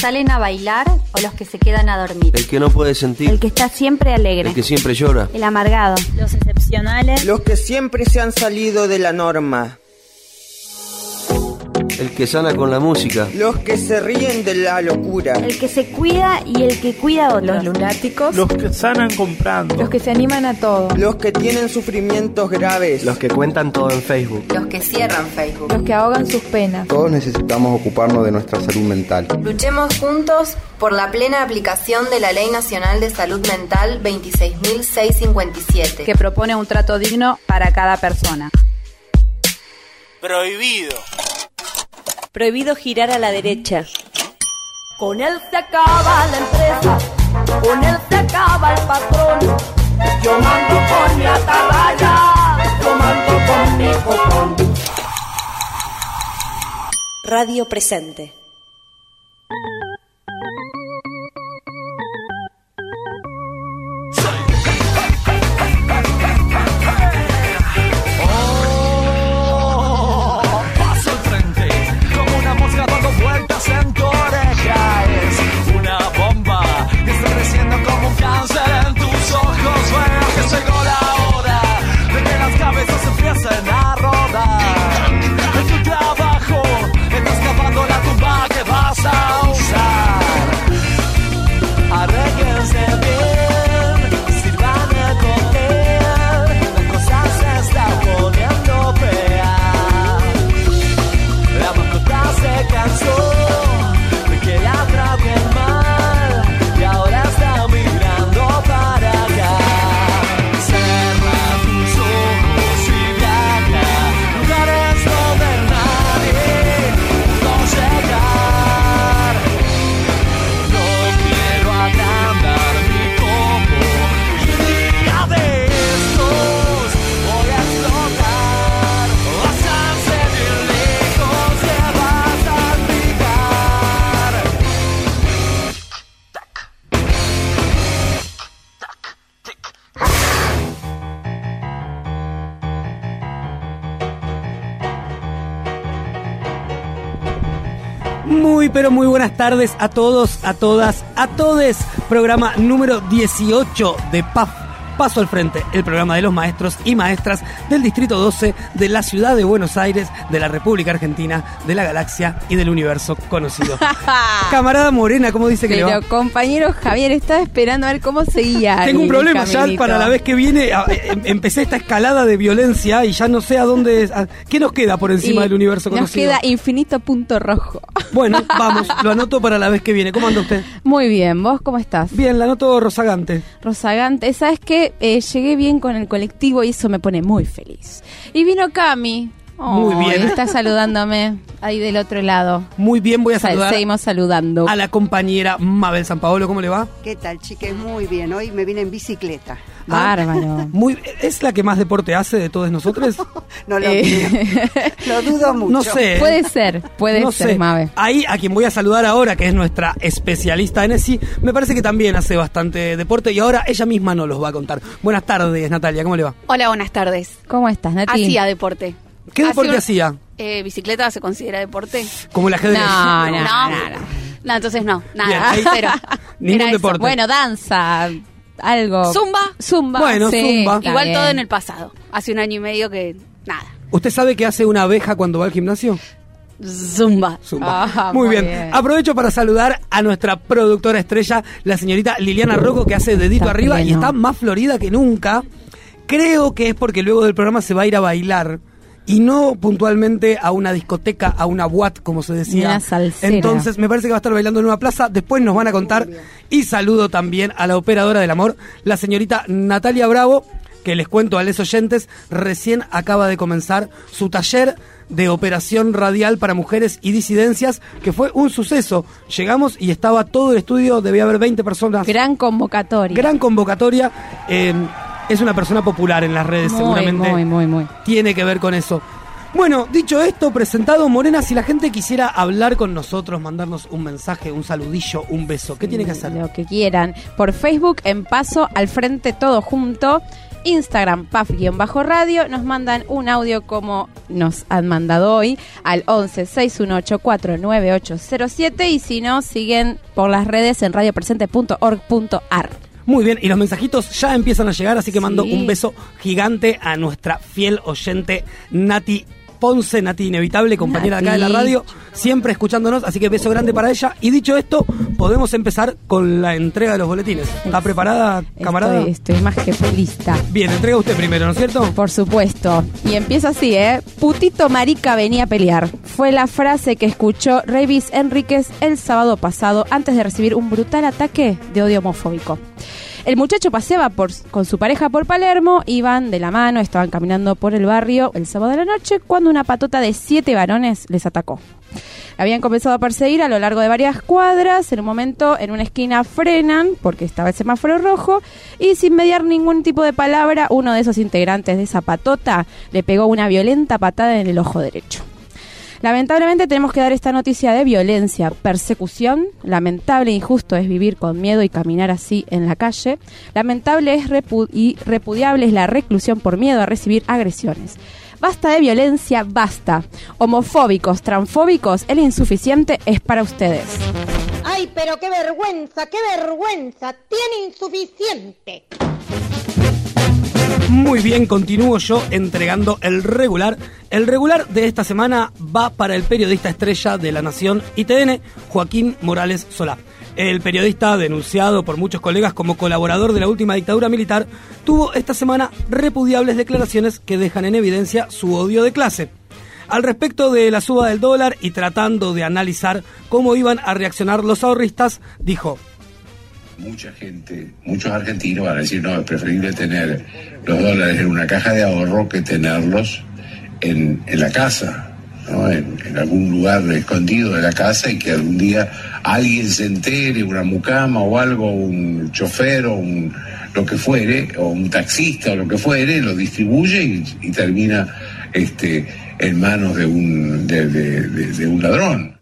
¿Salen a bailar o los que se quedan a dormir? El que no puede sentir. El que está siempre alegre. El que siempre llora. El amargado. Los excepcionales. Los que siempre se han salido de la norma. El que sana con la música. Los que se ríen de la locura. El que se cuida y el que cuida a otros. Los lunáticos. Los que sanan comprando. Los que se animan a todo. Los que tienen sufrimientos graves. Los que cuentan todo en Facebook. Los que cierran Facebook. Los que ahogan sus penas. Todos necesitamos ocuparnos de nuestra salud mental. Luchemos juntos por la plena aplicación de la Ley Nacional de Salud Mental 26.657. Que propone un trato digno para cada persona. Prohibido. Prohibido girar a la derecha. Con él se acaba la empresa, con él se acaba el patrón. Yo mando con mi atalaya, yo mando con mi copón. Radio presente. Empiecen a rodar. En tu trabajo estás cavando la tumba que vas a muy buenas tardes a todos, a todas, a todes. Programa número 18 de PAF. Paso al frente, el programa de los maestros y maestras del Distrito 12 de la ciudad de Buenos Aires, de la República Argentina, de la galaxia y del universo conocido. Camarada Morena, ¿cómo dice que Pero, le va? compañero Javier, estaba esperando a ver cómo seguía. Tengo un problema ya para la vez que viene. a- em- Empecé esta escalada de violencia y ya no sé a dónde. a- ¿Qué nos queda por encima Y del universo Nos conocido? queda infinito punto rojo. Bueno, vamos, lo anoto para la vez que viene. ¿Cómo anda usted? Muy bien, ¿vos cómo estás? Bien, la anoto rozagante. Rosagante, ¿sabes qué? Eh, llegué bien con el colectivo y eso me pone muy feliz. Y vino Cami. Muy bien. Está saludándome ahí del otro lado. Muy bien, voy a Sal- saludar Seguimos saludando. a la compañera Mabel San Paolo. ¿Cómo le va? ¿Qué tal, chiques? Muy bien. Hoy me vine en bicicleta. Bárbaro. Muy, ¿Es la que más deporte hace de todos nosotros? No lo Eh, Lo dudo mucho. No sé. Puede ser, puede no ser, sé. Mabe. Ahí a quien voy a saludar ahora, que es nuestra especialista en ESI, me parece que también hace bastante deporte y ahora ella misma nos los va a contar. Buenas tardes, Natalia, ¿cómo le va? Hola, buenas tardes. ¿Cómo estás, Nati? Hacía deporte. ¿Qué deporte un- hacía? Eh, ¿Bicicleta se considera deporte? Como el ajedrez. No, no, No. no, no. No, entonces no, nada. ahí- Cero. Ningún Era eso. deporte. Bueno, danza, algo. Zumba. Zumba. Bueno, sí, zumba. Igual bien. todo en el pasado. Hace un año y medio que nada. ¿Usted sabe qué hace una abeja cuando va al gimnasio? Zumba. Zumba. Ah, muy muy bien. bien. Aprovecho para saludar a nuestra productora estrella, la señorita Liliana Rocco, que hace dedito Está arriba y está más florida que nunca. Creo que es porque luego del programa se va a ir a bailar. Y no puntualmente a una discoteca, a una boat, como se decía. Entonces, me parece que va a estar bailando en una plaza. Después nos van a contar. Y saludo también a la operadora del amor, la señorita Natalia Bravo, que les cuento a los oyentes, recién acaba de comenzar su taller de operación radial para mujeres y disidencias, que fue un suceso. Llegamos y estaba todo el estudio, debía haber 20 personas. Gran convocatoria. Gran convocatoria. eh, es una persona popular en las redes, muy, seguramente muy, muy, muy. tiene que ver con eso. Bueno, dicho esto, presentado Morena, si la gente quisiera hablar con nosotros, mandarnos un mensaje, un saludillo, un beso, ¿qué tiene que hacer? Lo que quieran. Por Facebook, en paso, al frente, todo junto. Instagram, paf-radio. Nos mandan un audio como nos han mandado hoy al 11 618 49807 y si no, siguen por las redes en radiopresente.org.ar. Muy bien, y los mensajitos ya empiezan a llegar, así que mando Sí. un beso gigante a nuestra fiel oyente Nati Ponce, Nati Inevitable, compañera acá de la Nati. radio, siempre escuchándonos, así que beso grande para ella. Y dicho esto, podemos empezar con la entrega de los boletines. ¿Está preparada, camarada? Estoy, estoy más que lista. Bien, entrega usted primero, ¿no es cierto? Por supuesto. Y empieza así, ¿eh? Putito marica venía a pelear. Fue la frase que escuchó Revis Enríquez el sábado pasado antes de recibir un brutal ataque de odio homofóbico. El muchacho paseaba por, con su pareja por Palermo, iban de la mano, estaban caminando por el barrio el sábado de la noche cuando una patota de siete varones les atacó. Habían comenzado a perseguir a lo largo de varias cuadras. En un momento, en una esquina, frenan porque estaba el semáforo rojo. Y sin mediar ningún tipo de palabra, uno de esos integrantes de esa patota le pegó una violenta patada en el ojo derecho. Lamentablemente tenemos que dar esta noticia de violencia, persecución. Lamentable e injusto es vivir con miedo y caminar así en la calle. Lamentable es y repudiable es la reclusión por miedo a recibir agresiones. Basta de violencia, basta. Homofóbicos, transfóbicos, el insuficiente es para ustedes. Ay, pero qué vergüenza, qué vergüenza. Tiene insuficiente. Muy bien, continúo yo entregando el regular. El regular de esta semana va para el periodista estrella de La Nación ITN, Joaquín Morales Solá. El periodista, denunciado por muchos colegas como colaborador de la última dictadura militar, tuvo esta semana repudiables declaraciones que dejan en evidencia su odio de clase. Al respecto de la suba del dólar y tratando de analizar cómo iban a reaccionar los ahorristas, dijo, Mucha gente, muchos argentinos van a decir, no, es preferible tener los dólares en una caja de ahorro que tenerlos en, la casa, en, algún lugar escondido de la casa y que algún día alguien se entere, una mucama o algo, un chofer o lo que fuere, o un taxista o lo que fuere, lo distribuye y, termina este, en manos de un ladrón.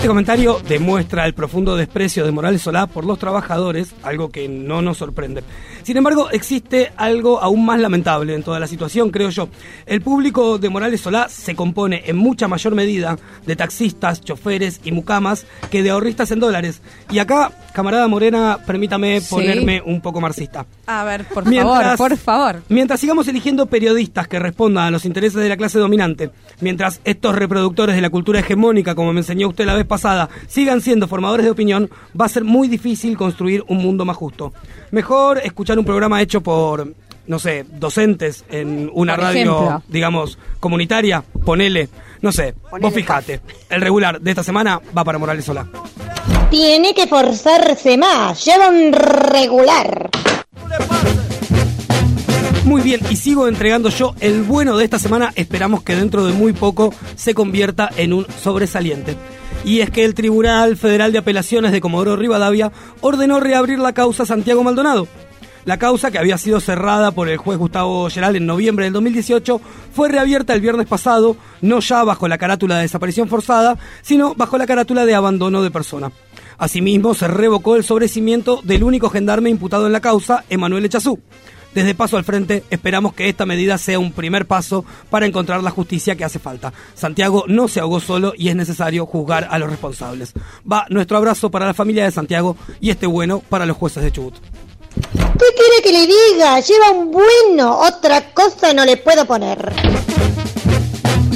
Este comentario demuestra el profundo desprecio de Morales Solá por los trabajadores, algo que no nos sorprende. Sin embargo, existe algo aún más lamentable en toda la situación, creo yo. El público de Morales Solá se compone en mucha mayor medida de taxistas, choferes y mucamas que de ahorristas en dólares. Y acá, camarada Morena, permítame Sí. ponerme un poco marxista. A ver, por favor, por favor. Mientras sigamos eligiendo periodistas que respondan a los intereses de la clase dominante, mientras estos reproductores de la cultura hegemónica, como me enseñó usted la vez pasada, sigan siendo formadores de opinión, va a ser muy difícil construir un mundo más justo. Mejor escuchar un programa hecho por, no sé, docentes en una Por radio, ejemplo. digamos, comunitaria, ponele, no sé, vos fijate. El regular de esta semana va para Morales Solá. Tiene que forzarse más. Lleva un regular. Muy bien, y sigo entregando yo el bueno de esta semana. Esperamos que dentro de muy poco se convierta en un sobresaliente. Y es que el Tribunal Federal de Apelaciones de Comodoro Rivadavia ordenó reabrir la causa Santiago Maldonado. La causa, que había sido cerrada por el juez Gustavo Geral en noviembre del 2018, fue reabierta el viernes pasado, no ya bajo la carátula de desaparición forzada, sino bajo la carátula de abandono de persona. Asimismo, se revocó el sobrecimiento del único gendarme imputado en la causa, Emanuel Echazú. Desde Paso al Frente esperamos que esta medida sea un primer paso para encontrar la justicia que hace falta. Santiago no se ahogó solo y es necesario juzgar a los responsables. Va nuestro abrazo para la familia de Santiago y este bueno para los jueces de Chubut. ¿Qué quiere que le diga? Lleva un bueno. Otra cosa no le puedo poner.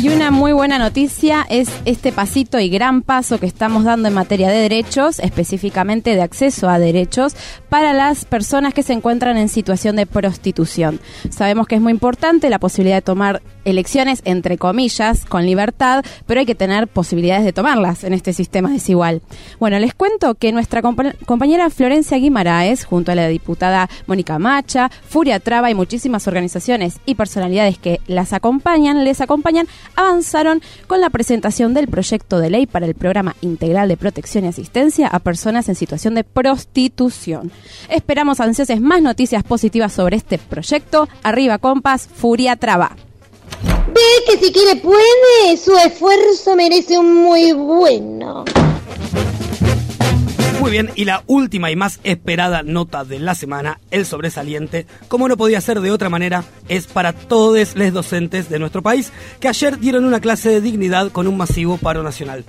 Y una muy buena noticia es este pasito y gran paso que estamos dando en materia de derechos, específicamente de acceso a derechos, para las personas que se encuentran en situación de prostitución. Sabemos que es muy importante la posibilidad de tomar elecciones, entre comillas, con libertad, pero hay que tener posibilidades de tomarlas en este sistema desigual. Bueno, les cuento que nuestra compa- compañera Florencia Guimaraes, junto a la diputada Mónica Macha, Furia Traba y muchísimas organizaciones y personalidades que las acompañan, les acompañan, avanzaron con la presentación del proyecto de ley para el programa integral de protección y asistencia a personas en situación de prostitución. Esperamos ansiosos más noticias positivas sobre este proyecto. Arriba, compas, Furia Traba. Ve que si quiere puede. Su esfuerzo merece un muy bueno. Muy bien, y la última y más esperada nota de la semana, el sobresaliente, como no podía ser de otra manera, es para todos los docentes de nuestro país que ayer dieron una clase de dignidad con un masivo paro nacional.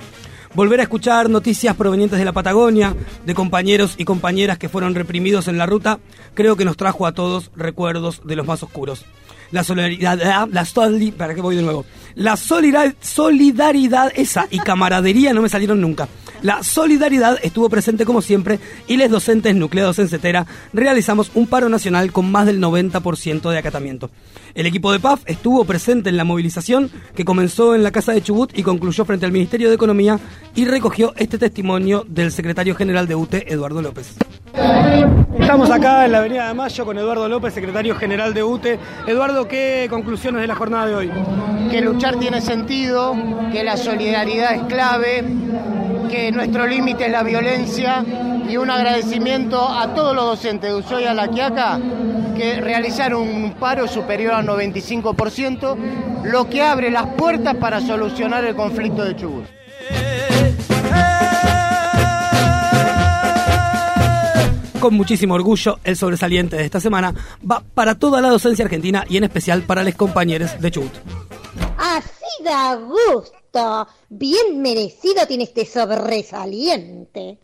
Volver a escuchar noticias provenientes de la Patagonia, de compañeros y compañeras que fueron reprimidos en la ruta, creo que nos trajo a todos recuerdos de los más oscuros. La solidaridad, la soli- ¿para qué voy de nuevo? La solidar- solidaridad esa y camaradería no me salieron nunca. La solidaridad estuvo presente como siempre y les docentes nucleados en Cetera realizamos un paro nacional con más del 90% de acatamiento. El equipo de PAF estuvo presente en la movilización que comenzó en la Casa de Chubut y concluyó frente al Ministerio de Economía y recogió este testimonio del secretario general de UTE, Eduardo López. Estamos acá en la Avenida de Mayo con Eduardo López, secretario general de UTE. Eduardo, ¿qué conclusiones de la jornada de hoy? que tiene sentido, que la solidaridad es clave, que nuestro límite es la violencia y un agradecimiento a todos los docentes de Ushuaia La Quiaca que realizaron un paro superior al 95%, lo que abre las puertas para solucionar el conflicto de Chubut. Con muchísimo orgullo, el sobresaliente de esta semana va para toda la docencia argentina y en especial para los compañeros de Chubut. Así da gusto. Bien merecido tiene este sobresaliente.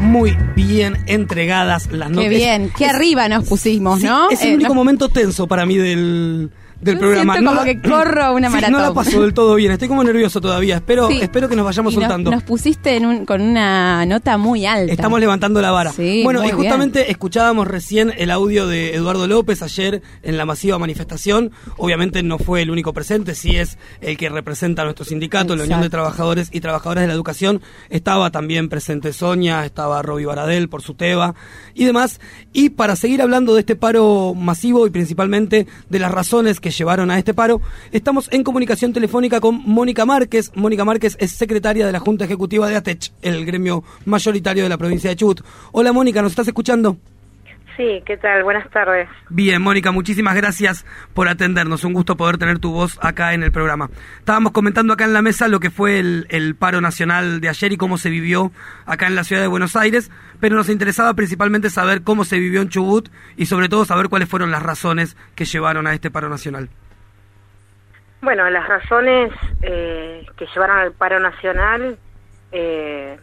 Muy bien entregadas las notas. Qué bien, qué arriba nos pusimos, Sí, ¿no? Es el Eh, único momento tenso para mí del, del Yo programa. siento como la- que corro una Sí, maratón. No la paso del todo bien, estoy como nervioso todavía. Espero, Sí. espero que nos vayamos Y nos- soltando. Nos, pusiste en un- con una nota muy alta. Estamos levantando la vara. Sí, bueno, y justamente escuchábamos recién el audio de Eduardo López ayer en la masiva manifestación. Obviamente no fue el único presente, sí es el que representa a nuestro sindicato, la Unión de. Trabajadores y Trabajadoras de la Educación. Estaba también presente Sonia, estaba Roby Baradel por su Teba y demás. Y para seguir hablando de este paro masivo y principalmente de las razones que llevaron a este paro, estamos en comunicación telefónica con Mónica Márquez. Mónica Márquez es secretaria de la Junta Ejecutiva de ATECH, el gremio mayoritario de la provincia de Chubut. Hola Mónica, ¿nos estás escuchando? Sí, ¿qué tal? Buenas tardes. Bien, Mónica, muchísimas gracias por atendernos. Un gusto poder tener tu voz acá en el programa. Estábamos comentando acá en la mesa lo que fue el, el paro nacional de ayer y cómo se vivió acá en la ciudad de Buenos Aires, pero nos interesaba principalmente saber cómo se vivió en Chubut y sobre todo saber cuáles fueron las razones que llevaron a este paro nacional. Bueno, las razones eh, que llevaron al paro nacional eh,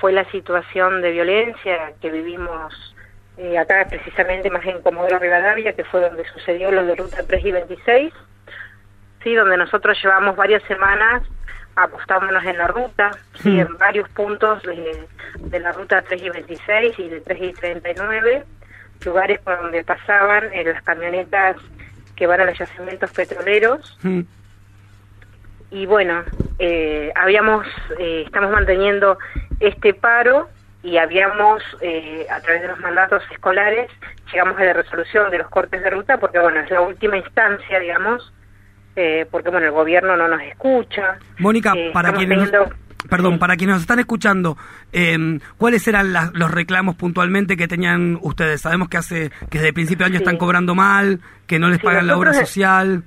fue la situación de violencia que vivimos eh, acá precisamente más en Comodoro Rivadavia, que fue donde sucedió lo de Ruta 3 y 26, sí, donde nosotros llevamos varias semanas apostándonos en la ruta, sí, Mm. en varios puntos de, de la Ruta 3 y 26 y de 3 y 39, lugares por donde pasaban eh, las camionetas que van a los yacimientos petroleros. Y bueno, eh, habíamos, eh, estamos manteniendo este paro y habíamos, eh, a través de los mandatos escolares, llegamos a la resolución de los cortes de ruta porque, bueno, es la última instancia, digamos, eh, porque, bueno, el gobierno no nos escucha. Mónica, Eh, para quienes teniendo- Perdón, para quienes nos están escuchando, eh, ¿cuáles eran las- los reclamos puntualmente que tenían ustedes? Sabemos que hace que desde el principio de año Sí. están cobrando mal, que no les Sí, pagan la obra social.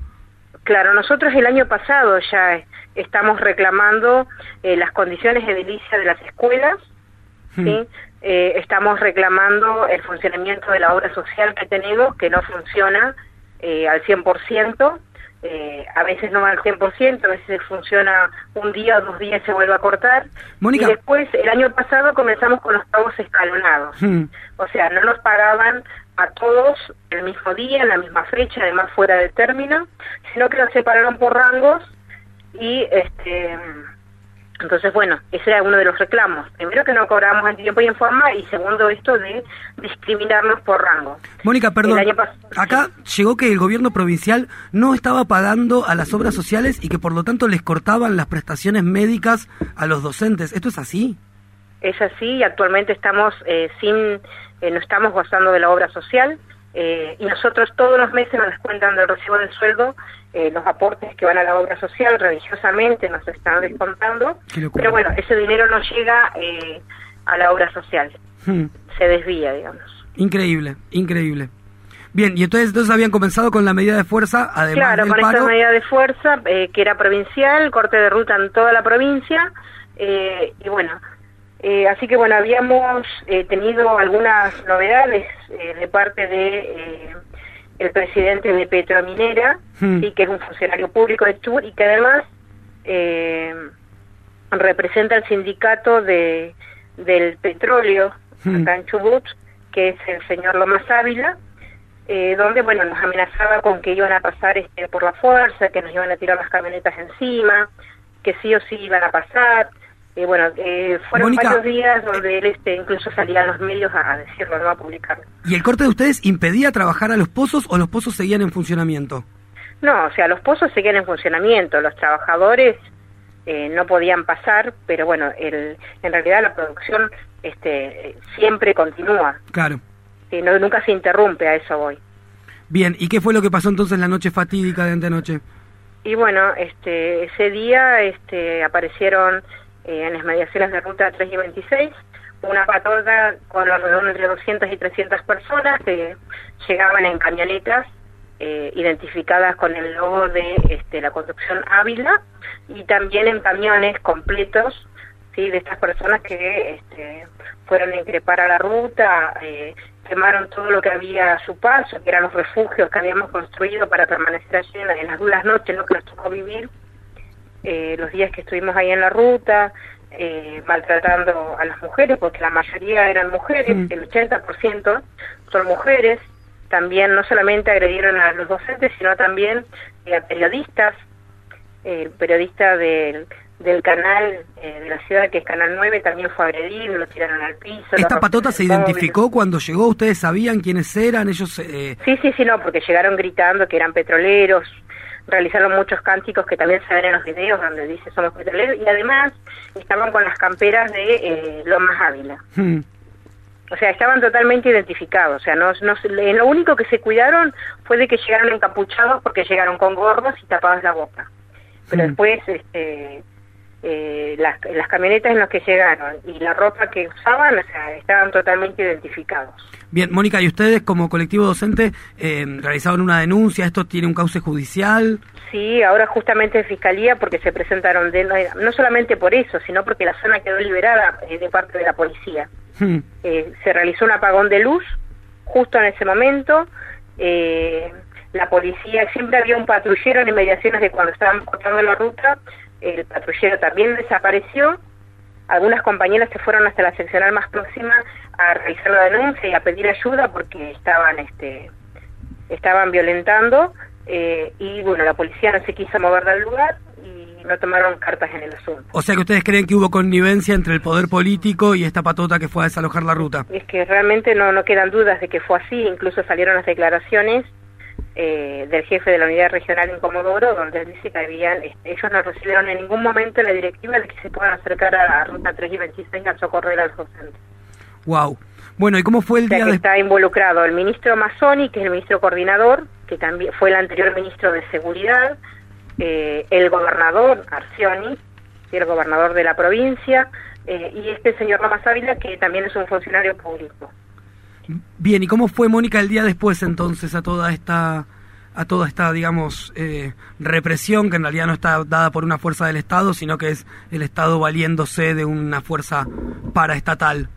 Claro, nosotros el año pasado ya eh, estamos reclamando eh, las condiciones edilicias de las escuelas, ¿sí? Eh, estamos reclamando el funcionamiento de la obra social que tenemos, que no funciona eh, al 100%, eh, a veces no va al 100%, a veces funciona un día o dos días y se vuelve a cortar. Mónica. Y después, el año pasado comenzamos con los pagos escalonados. Hmm. O sea, no nos pagaban a todos el mismo día, en la misma fecha, además fuera de término, sino que nos separaron por rangos y este entonces bueno, ese era uno de los reclamos. Primero que no cobrábamos en tiempo y en forma y segundo esto de discriminarnos por rango. Mónica, perdón, acá llegó que el gobierno provincial no estaba pagando a las obras sociales y que por lo tanto les cortaban las prestaciones médicas a los docentes. ¿Esto es así? Es así y actualmente estamos eh, sin, eh, no estamos gozando de la obra social eh, y nosotros todos los meses nos descuentan del recibo del sueldo eh, los aportes que van a la obra social religiosamente nos están descontando, pero bueno, ese dinero no llega eh, a la obra social, Hmm. se desvía, digamos. Increíble, increíble. Bien, y entonces, entonces habían comenzado con la medida de fuerza, además Claro, del con paro. esta medida de fuerza, eh, que era provincial, corte de ruta en toda la provincia, Eh, y bueno, eh, así que bueno, habíamos eh, tenido algunas novedades eh, de parte de eh, el presidente de Petrominera, Hmm. sí, que es un funcionario público de Chubut y que además eh, representa el sindicato de del petróleo Hmm. acá en Chubut, que es el señor Lomas Ávila, donde bueno nos amenazaba con que iban a pasar este por la fuerza, que nos iban a tirar las camionetas encima, que sí o sí iban a pasar. Eh, bueno, eh, fueron Mónica. varios días donde él este, incluso salía a los medios a, a decirlo, no a publicarlo. ¿Y el corte de ustedes impedía trabajar a los pozos o los pozos seguían en funcionamiento? No, o sea, los pozos seguían en funcionamiento, los trabajadores eh, no podían pasar, pero bueno, el, en realidad la producción este, siempre continúa, Claro. no, nunca se interrumpe, a eso voy. Bien, ¿y qué fue lo que pasó entonces la noche fatídica de antenoche? Y bueno, este, ese día este, aparecieron eh, en las mediaciones de ruta 3 y 26 una patota con alrededor de entre 200 y 300 personas que llegaban en camionetas eh, identificadas con el logo de este, la construcción Ávila y también en camiones completos de estas personas que este, fueron a increpar a la ruta, eh, quemaron todo lo que había a su paso, que eran los refugios que habíamos construido para permanecer allí en, las duras noches ¿no? que nos tocó vivir, eh, los días que estuvimos ahí en la ruta, eh, maltratando a las mujeres, porque la mayoría eran mujeres, Mm. el 80% son mujeres, también no solamente agredieron a los docentes, sino también eh, a periodistas, el periodista del, del canal eh, de la ciudad, que es Canal 9, también fue agredido, lo tiraron al piso. ¿Esta patota se identificó cuando llegó? ¿Ustedes sabían quiénes eran? Ellos... eh, Sí, sí, sí, no, porque llegaron gritando que eran petroleros, realizaron muchos cánticos que también se ven en los videos donde dice somos petroleros y además estaban con las camperas de eh, Lomas Ávila. hmm, O sea, estaban totalmente identificados. O sea, no, no, lo único que se cuidaron fue de que llegaron encapuchados porque llegaron con gorros y tapados la boca. Pero Hmm. después, este, eh, las, las camionetas en las que llegaron y la ropa que usaban, o sea, estaban totalmente identificados. Bien, Mónica, ¿y ustedes como colectivo docente eh, realizaron una denuncia? ¿Esto tiene un cauce judicial? Sí, ahora justamente en Fiscalía porque se presentaron, de, no solamente por eso, sino porque la zona quedó liberada eh, de parte de la policía. Hmm, Eh, se realizó un apagón de luz justo en ese momento. eh, la policía, siempre había un patrullero en inmediaciones de cuando estaban cortando la ruta, el patrullero también desapareció. Algunas compañeras se fueron hasta la seccional más próxima a realizar la denuncia y a pedir ayuda porque estaban este estaban violentando eh, y bueno la policía no se quiso mover del lugar y no tomaron cartas en el asunto. O sea que ustedes creen que hubo connivencia entre el poder político y esta patota que fue a desalojar la ruta. Es que realmente no, no quedan dudas de que fue así, incluso salieron las declaraciones eh, del jefe de la unidad regional en Comodoro, donde dice que habían, este, ellos no recibieron en ningún momento la directiva de que se puedan acercar a la ruta 3 y 26 a socorrer a los docentes. Wow. Bueno, ¿y cómo fue el O sea día que de... está involucrado el ministro Mazzoni, que es el ministro coordinador, que también fue el anterior ministro de Seguridad, eh, el gobernador Arcioni, el gobernador de la provincia, eh, y este señor Lamas Ávila, que también es un funcionario público. Bien, ¿y cómo fue Mónica el día después entonces a toda esta a toda esta, digamos, eh, represión que en realidad no está dada por una fuerza del Estado, sino que es el Estado valiéndose de una fuerza paraestatal?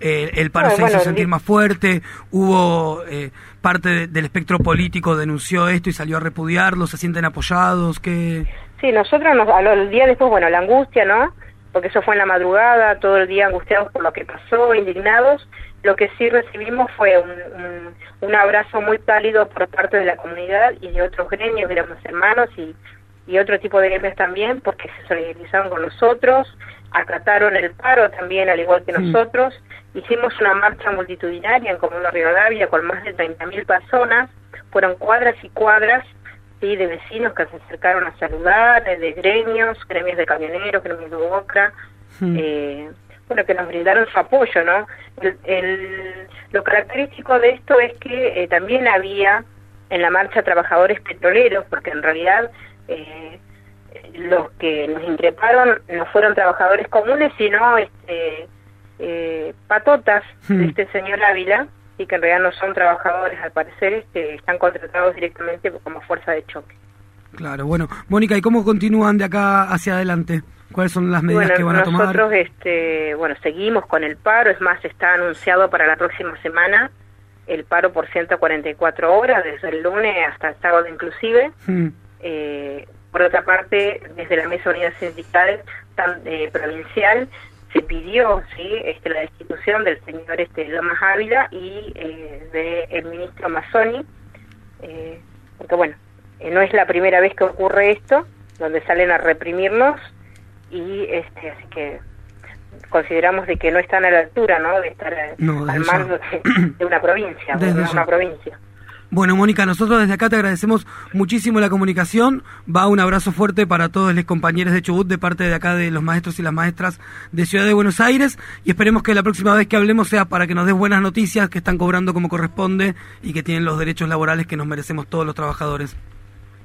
Eh, el paro se bueno, hizo sentir más fuerte, hubo eh, parte de- del espectro político denunció esto y salió a repudiarlo, se sienten apoyados, que Sí, nosotros nos, al al día después, bueno, la angustia, ¿no? Porque eso fue en la madrugada, todo el día angustiados por lo que pasó, indignados. Lo que sí recibimos fue un, un, un abrazo muy cálido por parte de la comunidad y de otros gremios, éramos hermanos y, y otro tipo de gremios también, porque se solidarizaron con nosotros, acataron el paro también, al igual que Mm. nosotros. Hicimos una marcha multitudinaria en Comuna Rivadavia con más de 30.000 personas, fueron cuadras y cuadras sí, de vecinos que se acercaron a saludar, de, gremios, gremios de camioneros, gremios de Boca, eh, bueno, que nos brindaron su apoyo, ¿no? El, el- lo característico de esto es que eh, también había en la marcha trabajadores petroleros, porque en realidad eh, los que nos increparon no fueron trabajadores comunes, sino este, eh, patotas de Hmm. este señor Ávila, y que en realidad no son trabajadores, al parecer este, están contratados directamente como fuerza de choque. Claro, bueno. Mónica, ¿y cómo continúan de acá hacia adelante? ¿Cuáles son las medidas Bueno, que van a tomar? nosotros este, bueno, seguimos con el paro, es más, está anunciado para la próxima semana el paro por 144 horas, desde el lunes hasta el sábado inclusive. Mm, Eh, por otra parte, desde la Mesa Unidad Sindical tan- eh, Provincial se pidió sí este, la destitución del señor este, Lomas Ávila y eh, del ministro Mazzoni, eh, porque bueno, eh, no es la primera vez que ocurre esto, donde salen a reprimirnos y este, así que consideramos de que no están a la altura, ¿no? De estar eh, al mando de, de una provincia, de una provincia. Bueno, Mónica, nosotros desde acá te agradecemos muchísimo la comunicación. Va un abrazo fuerte para todos los compañeros de Chubut de parte de acá de los maestros y las maestras de Ciudad de Buenos Aires y esperemos que la próxima vez que hablemos sea para que nos des buenas noticias, que están cobrando como corresponde y que tienen los derechos laborales que nos merecemos todos los trabajadores.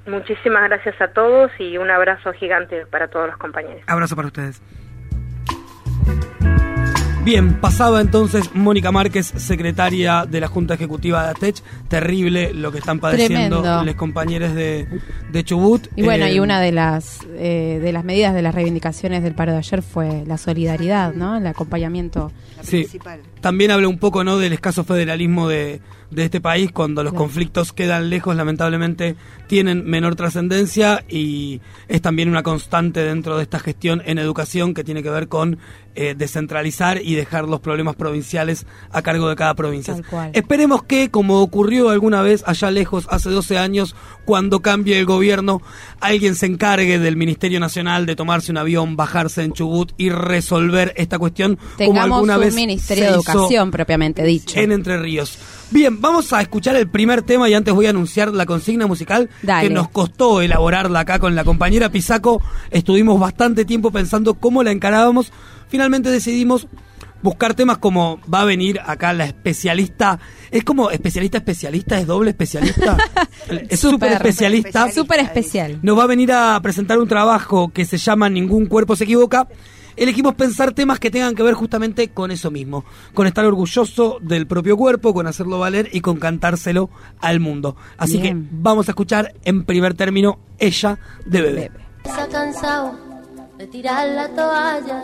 Muchísimas gracias a todos y un abrazo gigante para todos los compañeros. Abrazo para ustedes. Bien, pasaba entonces Mónica Márquez, secretaria de la Junta Ejecutiva de ATECH. Terrible lo que están padeciendo Tremendo. los compañeros de, de Chubut. Y bueno, Eh, y una de las eh, de las medidas de las reivindicaciones del paro de ayer fue la solidaridad, ¿no? El acompañamiento. Sí. También habla un poco ¿no? del escaso federalismo de, de este país cuando los Claro. conflictos quedan lejos, lamentablemente tienen menor trascendencia y es también una constante dentro de esta gestión en educación que tiene que ver con eh, descentralizar y dejar los problemas provinciales a cargo de cada provincia. Esperemos que, como ocurrió alguna vez allá lejos, hace 12 años, cuando cambie el gobierno, alguien se encargue del Ministerio Nacional de tomarse un avión, bajarse en Chubut y resolver esta cuestión como Tengamos alguna un vez Ministerio de Educación propiamente dicho. en Entre Ríos. Bien, vamos a escuchar el primer tema y antes voy a anunciar la consigna musical Dale. que nos costó elaborarla acá con la compañera Pisaco. Estuvimos bastante tiempo pensando cómo la encarábamos. Finalmente decidimos buscar temas como va a venir acá la especialista. Es como especialista especialista, es doble especialista. es súper especialista. Súper especial. Nos va a venir a presentar un trabajo que se llama Ningún cuerpo se equivoca. Elegimos pensar temas que tengan que ver justamente con eso mismo, con estar orgulloso del propio cuerpo, con hacerlo valer y con cantárselo al mundo. Así Bien. que vamos a escuchar en primer término Ella de Bebé. Se ha cansado de tirar la toalla,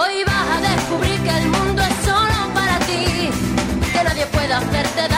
Hoy vas a descubrir que el mundo es solo para ti, que nadie puede hacerte daño,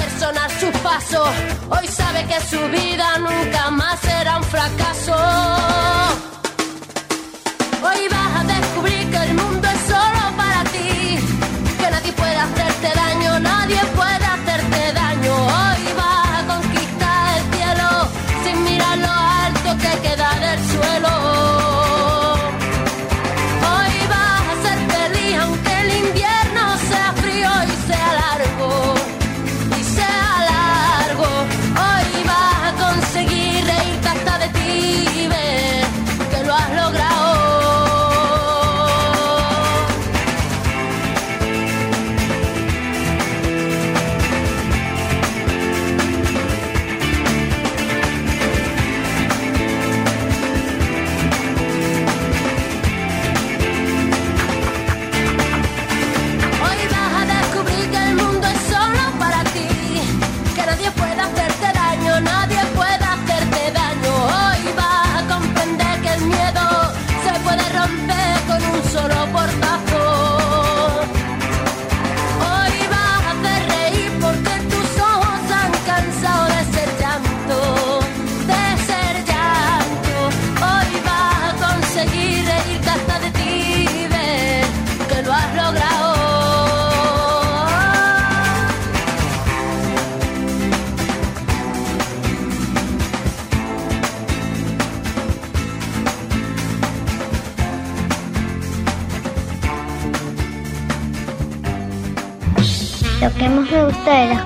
sonar sus pasos. Hoy sabe que su vida nunca más será un fracaso. Hoy vas a descubrir que el mundo es solo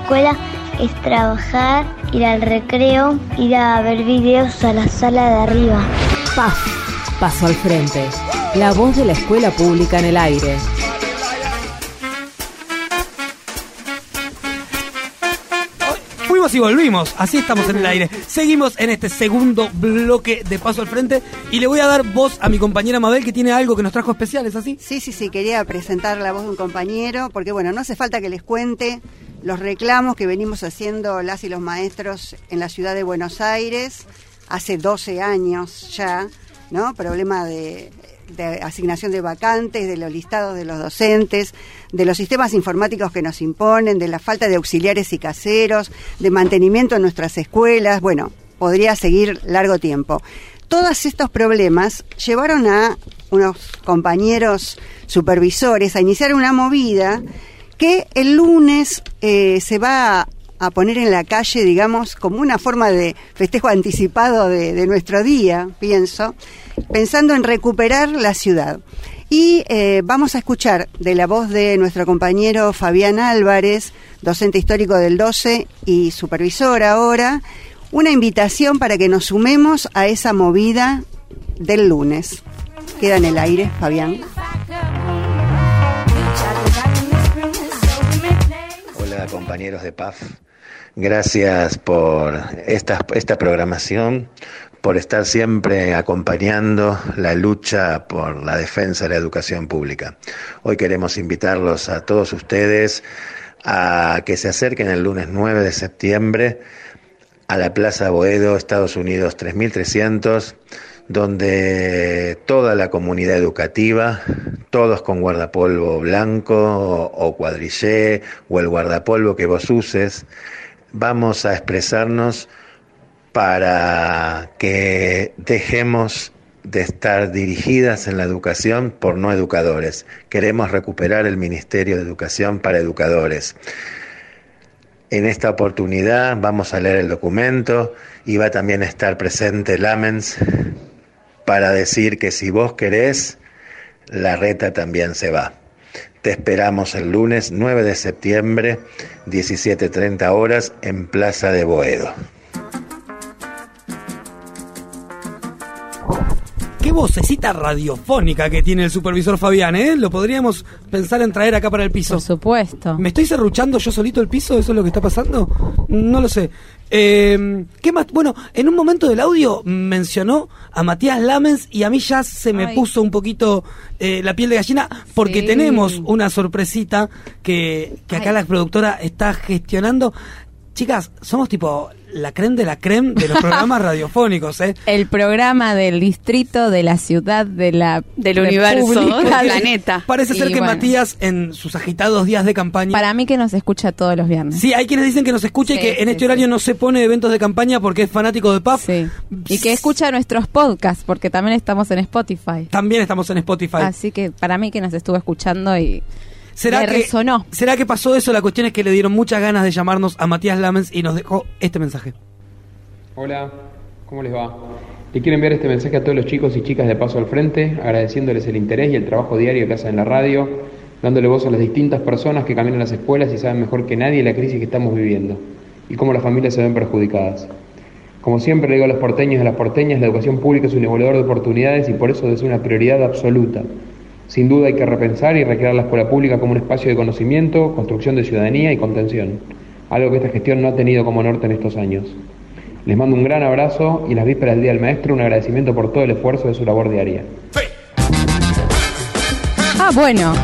escuela es trabajar, ir al recreo, ir a ver videos a la sala de arriba. PAF, paso al frente. La voz de la escuela pública en el aire. Fuimos y volvimos, así estamos en el aire. Seguimos en este segundo bloque de Paso al Frente y le voy a dar voz a mi compañera Mabel que tiene algo que nos trajo especial, ¿es así? Sí, sí, sí, quería presentar la voz de un compañero, porque bueno, no hace falta que les cuente los reclamos que venimos haciendo las y los maestros en la ciudad de Buenos Aires hace 12 años ya, ¿no? Problema de, de asignación de vacantes, de los listados de los docentes, de los sistemas informáticos que nos imponen, de la falta de auxiliares y caseros, de mantenimiento en nuestras escuelas, bueno, podría seguir largo tiempo. Todos estos problemas llevaron a unos compañeros supervisores a iniciar una movida que el lunes eh, se va a, poner en la calle, digamos, como una forma de festejo anticipado de, de nuestro día, pienso, pensando en recuperar la ciudad. Y eh, vamos a escuchar de la voz de nuestro compañero Fabián Álvarez, docente histórico del 12 y supervisor ahora, una invitación para que nos sumemos a esa movida del lunes. Queda en el aire, Fabián. Compañeros de PAF, gracias por esta, esta programación, por estar siempre acompañando la lucha por la defensa de la educación pública. Hoy queremos invitarlos a todos ustedes a que se acerquen el lunes 9 de septiembre a la Plaza Boedo, Estados Unidos 3300, donde toda la comunidad educativa, todos con guardapolvo blanco o cuadrillé o el guardapolvo que vos uses, vamos a expresarnos para que dejemos de estar dirigidas en la educación por no educadores. Queremos recuperar el Ministerio de Educación para educadores. En esta oportunidad vamos a leer el documento y va también a estar presente Lamens para decir que si vos querés, la reta también se va. Te esperamos el lunes 9 de septiembre, 17.30 horas, en Plaza de Boedo. Vocecita radiofónica que tiene el supervisor Fabián, ¿eh? Lo podríamos pensar en traer acá para el piso. Por supuesto. ¿Me estoy serruchando yo solito el piso? ¿Eso es lo que está pasando? No lo sé. Eh, ¿Qué más? Bueno, en un momento del audio mencionó a Matías Lamens y a mí ya se me Ay. puso un poquito eh, la piel de gallina porque Sí. tenemos una sorpresita que, que acá Ay. la productora está gestionando. Chicas, somos tipo la creme de la creme de los programas radiofónicos, ¿eh? El programa del distrito, de la ciudad, de la Del universo, del de- planeta. Parece ser Y que bueno. Matías en sus agitados días de campaña Para mí que nos escucha todos los viernes. Sí, hay quienes dicen que nos escucha y Sí, que en sí, este horario sí. no se pone eventos de campaña porque es fanático de PAF. Y que escucha nuestros podcasts, porque también estamos en Spotify. También estamos en Spotify. Así que para mí que nos estuvo escuchando y ¿Será que, resonó. ¿Será que pasó eso? La cuestión es que le dieron muchas ganas de llamarnos a Matías Lamens y nos dejó este mensaje. Hola, ¿cómo les va? Le quiero enviar este mensaje a todos los chicos y chicas de Paso al Frente, agradeciéndoles el interés y el trabajo diario que hacen en la radio, dándole voz a las distintas personas que caminan las escuelas y saben mejor que nadie la crisis que estamos viviendo y cómo las familias se ven perjudicadas. Como siempre le digo a los porteños y a las porteñas, la educación pública es un igualador de oportunidades y por eso es una prioridad absoluta. Sin duda hay que repensar y recrear la escuela pública como un espacio de conocimiento, construcción de ciudadanía y contención, algo que esta gestión no ha tenido como norte en estos años. Les mando un gran abrazo y en las vísperas del Día del Maestro un agradecimiento por todo el esfuerzo de su labor diaria. Ah, bueno.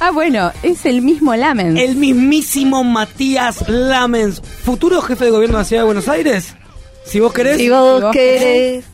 Ah, bueno, es el mismo Lamens. El mismísimo Matías Lamens, futuro jefe de gobierno de la ciudad de Buenos Aires. Si vos querés. Si vos querés.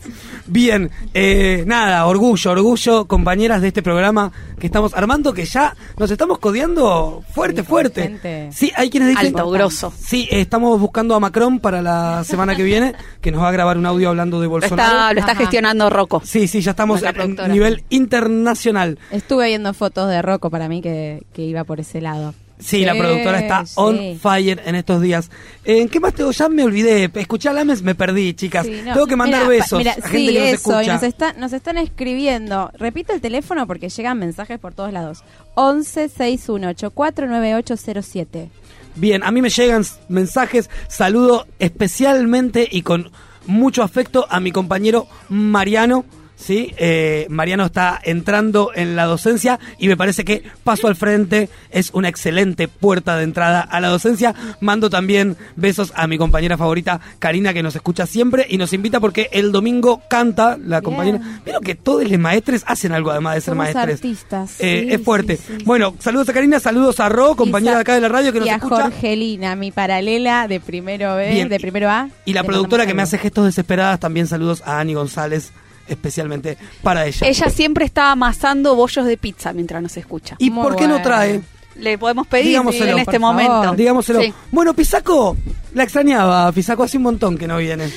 Bien, eh, nada, orgullo, orgullo, compañeras de este programa que estamos armando, que ya nos estamos codeando fuerte, fuerte. gente Sí, hay quienes dicen... Alto, grosso. Sí, eh, estamos buscando a Macron para la semana que viene, que nos va a grabar un audio hablando de Lo Bolsonaro. está, lo está Ajá. gestionando Rocco. Sí, sí, ya estamos productora. nivel internacional. Estuve viendo fotos de Rocco para mí que, que iba por ese lado. Sí, la productora está sí. on fire en estos días. ¿En qué más tengo? Ya me olvidé. Escuché a Lames, me perdí, chicas. Sí, no. Tengo que mandar besos a gente que nos eso, y escucha. nos, está- nos están escribiendo. Repito el teléfono porque llegan mensajes por todos lados. 11 6184 9807. Bien, a mí me llegan mensajes. Saludo especialmente y con mucho afecto a mi compañero Mariano. Sí, Eh, Mariano está entrando en la docencia y me parece que Paso al Frente es una excelente puerta de entrada a la docencia. Mando también besos a mi compañera favorita Karina que nos escucha siempre y nos invita porque el domingo canta la compañera. Vieron que todos los maestres hacen algo además de ser Somos maestres. artistas. Eh, sí, es fuerte. sí, sí. Bueno, saludos a Karina, saludos a Ro, compañera de acá de la radio que nos y a escucha. Jorgelina, mi paralela de primero B, Bien, de primero A. Y la productora que me hace gestos desesperadas, también saludos a Ani González, especialmente para ella. Ella siempre está amasando bollos de pizza mientras nos escucha. ¿Y por qué no trae? Le podemos pedir en este momento. Dígamoselo. Sí. Bueno, Pisaco, la extrañaba. Pisaco hace un montón que no viene.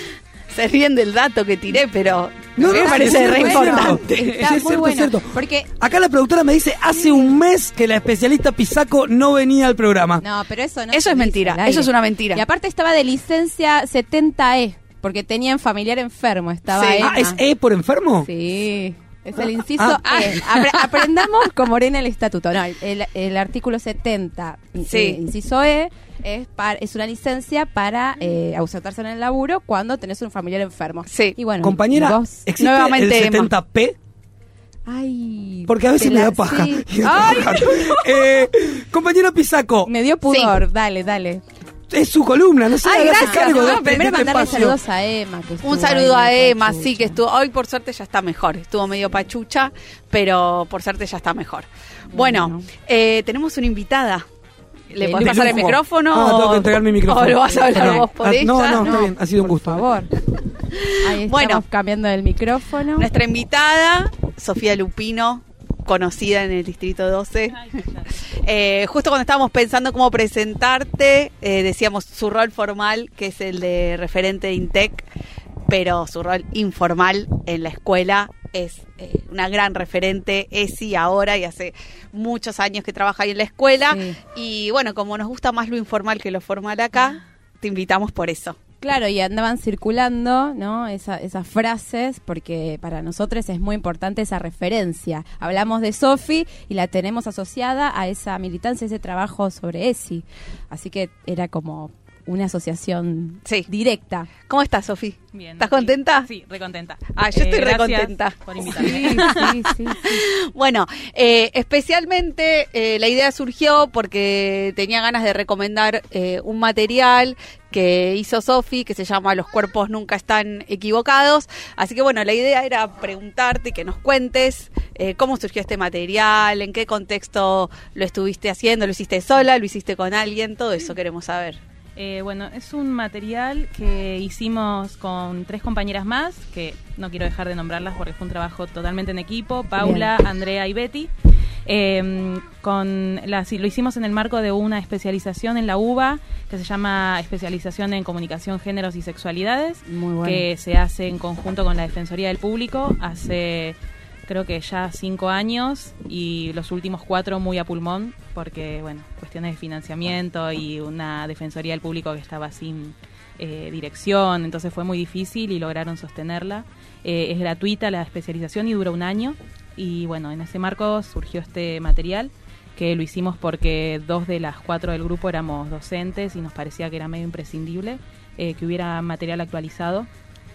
Se ríen del dato que tiré, pero No, me no, parece re importante. Sí, Está es muy cierto, es bueno. cierto. Porque Acá la productora me dice, hace un mes que la especialista Pisaco no venía al programa. No, pero eso no Eso es mentira, eso es una mentira. Y aparte estaba de licencia 70E, porque tenían familiar enfermo. Estaba Sí. Ah, ¿es E por enfermo? Sí. Es el inciso Ah. E. Apre- aprendamos con Morena el estatuto. No, el, el- el artículo 70, Sí. eh, inciso E, es, par- es una licencia para eh, ausentarse en el laburo cuando tenés un familiar enfermo. Sí. Y bueno, Compañera, vos- ¿existe Nuevamente, el Emma. 70P? Ay, Porque a veces me da paja. sí. Ay. Eh, compañera Pisaco, me dio pudor. Dale, dale. Es su columna, no sé. Ay, gracias. cargo de No, este- primero de este mandarle espacio. saludos a Emma. que Un saludo a Emma, Pachucha. sí, que estuvo. Hoy por suerte ya está mejor. Estuvo medio pachucha, pero por suerte ya está mejor. Bueno, eh, tenemos una invitada. ¿Le podés pasar el micrófono? Ah, tengo que entregar mi micrófono. ¿O lo vas a hablar vos por Ah, ella? No, no, está bien, ha sido un Por gusto. favor. Ahí estamos Bueno. cambiando el micrófono. Nuestra invitada, Sofía Lupino, conocida en el Distrito 12. Eh, justo cuando estábamos pensando cómo presentarte, eh, decíamos su rol formal, que es el de referente de INTEC, pero su rol informal en la escuela es eh, una gran referente, ESI ahora y hace muchos años que trabaja ahí en la escuela. Sí. Y bueno, como nos gusta más lo informal que lo formal acá, te invitamos por eso. Claro, y andaban circulando, ¿no? Esa- esas frases, porque para nosotros es muy importante esa referencia. Hablamos de Sofi y la tenemos asociada a esa militancia, ese trabajo sobre ESI. Así que era como una asociación directa. ¿Cómo estás, Sofi? Bien. ¿Estás sí. contenta? Sí, recontenta. Ah, yo estoy Eh, re gracias contenta. por invitarme. Sí, sí, sí, Bueno, eh, especialmente eh, la idea surgió porque tenía ganas de recomendar eh, un material que hizo Sofi que se llama Los cuerpos nunca están equivocados. Así que bueno, la idea era preguntarte y que nos cuentes eh, cómo surgió este material, en qué contexto lo estuviste haciendo, lo hiciste sola, lo hiciste con alguien, todo eso queremos saber. Eh, bueno, es un material que hicimos con tres compañeras más, que no quiero dejar de nombrarlas porque fue un trabajo totalmente en equipo, Paula, Andrea y Betty. Eh, con la, lo hicimos en el marco de una especialización en la UBA que se llama Especialización en Comunicación, Géneros y Sexualidades, Muy bueno. que se hace en conjunto con la Defensoría del Público hace creo que ya cinco años y los últimos cuatro muy a pulmón porque, bueno, cuestiones de financiamiento y una Defensoría del Público que estaba sin eh, dirección, entonces fue muy difícil y lograron sostenerla. Eh, es gratuita la especialización y dura un año y, bueno, en ese marco surgió este material que lo hicimos porque dos de las cuatro del grupo éramos docentes y nos parecía que era medio imprescindible eh, que hubiera material actualizado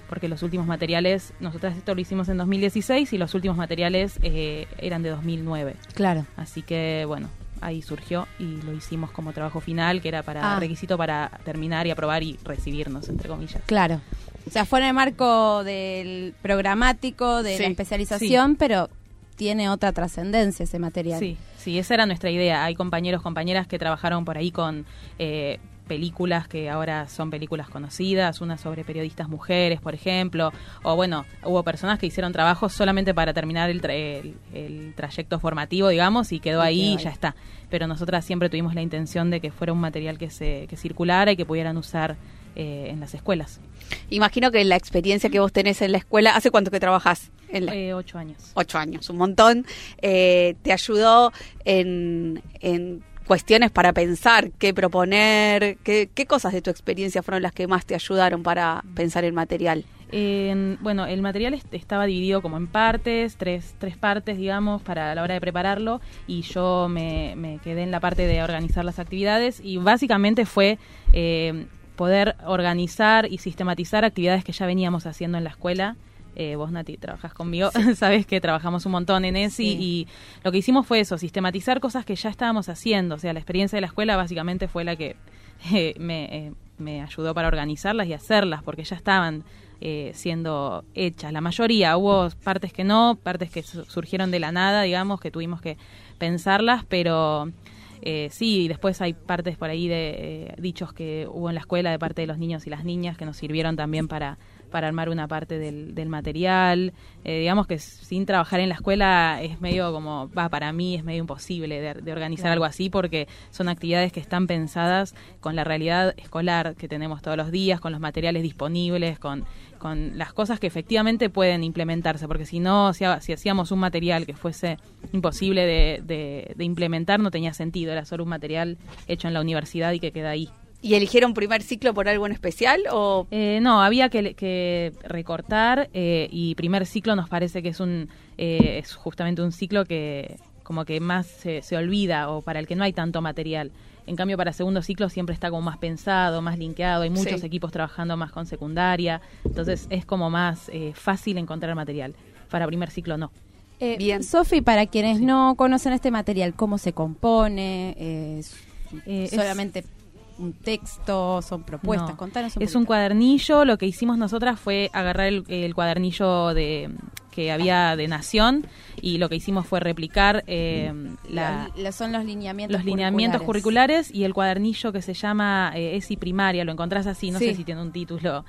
porque los últimos materiales, nosotras esto lo hicimos en 2016 y los últimos materiales eh, eran de 2009. Claro. Así que bueno, ahí surgió y lo hicimos como trabajo final, que era para Ah. requisito para terminar y aprobar y recibirnos, entre comillas. Claro. O sea, fue en el marco del programático, de Sí, la especialización, pero tiene otra trascendencia ese material. Sí, sí, esa era nuestra idea. Hay compañeros, compañeras que trabajaron por ahí con eh, películas que ahora son películas conocidas, una sobre periodistas mujeres, por ejemplo, o bueno, hubo personas que hicieron trabajos solamente para terminar el, tra- el- el trayecto formativo, digamos, y quedó Y ahí quedó y ahí. ya está. Pero nosotras siempre tuvimos la intención de que fuera un material que se que circulara y que pudieran usar eh, en las escuelas. Imagino que la experiencia que vos tenés en la escuela, ¿hace cuánto que trabajás? En la... Eh, ocho años. Ocho años, un montón. Eh, ¿Te ayudó en, en cuestiones para pensar, qué proponer, qué, qué cosas de tu experiencia fueron las que más te ayudaron para pensar el material. En- bueno, el material est- estaba dividido como en partes, tres, tres partes, digamos, para la hora de prepararlo, y yo me, me quedé en la parte de organizar las actividades, y básicamente fue eh, poder organizar y sistematizar actividades que ya veníamos haciendo en la escuela. Eh, vos, Nati, trabajas conmigo, sabes que trabajamos un montón en ESI, Sí. y lo que hicimos fue eso, sistematizar cosas que ya estábamos haciendo, o sea, la experiencia de la escuela básicamente fue la que eh, me, eh, me ayudó para organizarlas y hacerlas, porque ya estaban eh, siendo hechas. La mayoría, hubo partes que no, partes que su- surgieron de la nada, digamos, que tuvimos que pensarlas, pero eh, sí, y después hay partes por ahí de eh, dichos que hubo en la escuela de parte de los niños y las niñas que nos sirvieron también para para armar una parte del, del material. Eh, digamos que sin trabajar en la escuela es medio como, va, para mí es medio imposible de, de organizar Claro. algo así porque son actividades que están pensadas con la realidad escolar que tenemos todos los días, con los materiales disponibles, con, con las cosas que efectivamente pueden implementarse, porque si no, si, si hacíamos un material que fuese imposible de, de- de implementar, no tenía sentido, era solo un material hecho en la universidad y que queda ahí. ¿Y eligieron primer ciclo por algo en especial o Eh, no, había que, que recortar eh, y primer ciclo nos parece que es un eh, es justamente un ciclo que como que más se, se olvida o para el que no hay tanto material. En cambio, para segundo ciclo siempre está como más pensado, más linkeado, hay muchos Sí. equipos trabajando más con secundaria, entonces es como más eh, fácil encontrar material. Para primer ciclo no. Eh, Sofi, para quienes no conocen este material, ¿cómo se compone? Eh, ¿Es es- solamente un texto? ¿Son propuestas? No. Contanos un Es poquito. un cuadernillo. Lo que hicimos nosotras fue agarrar el, el cuadernillo de que había de Nación y lo que hicimos fue replicar eh, la, son los lineamientos los lineamientos curriculares y el cuadernillo que se llama eh, ESI primaria. Lo encontrás así, no Sí. sé si tiene un título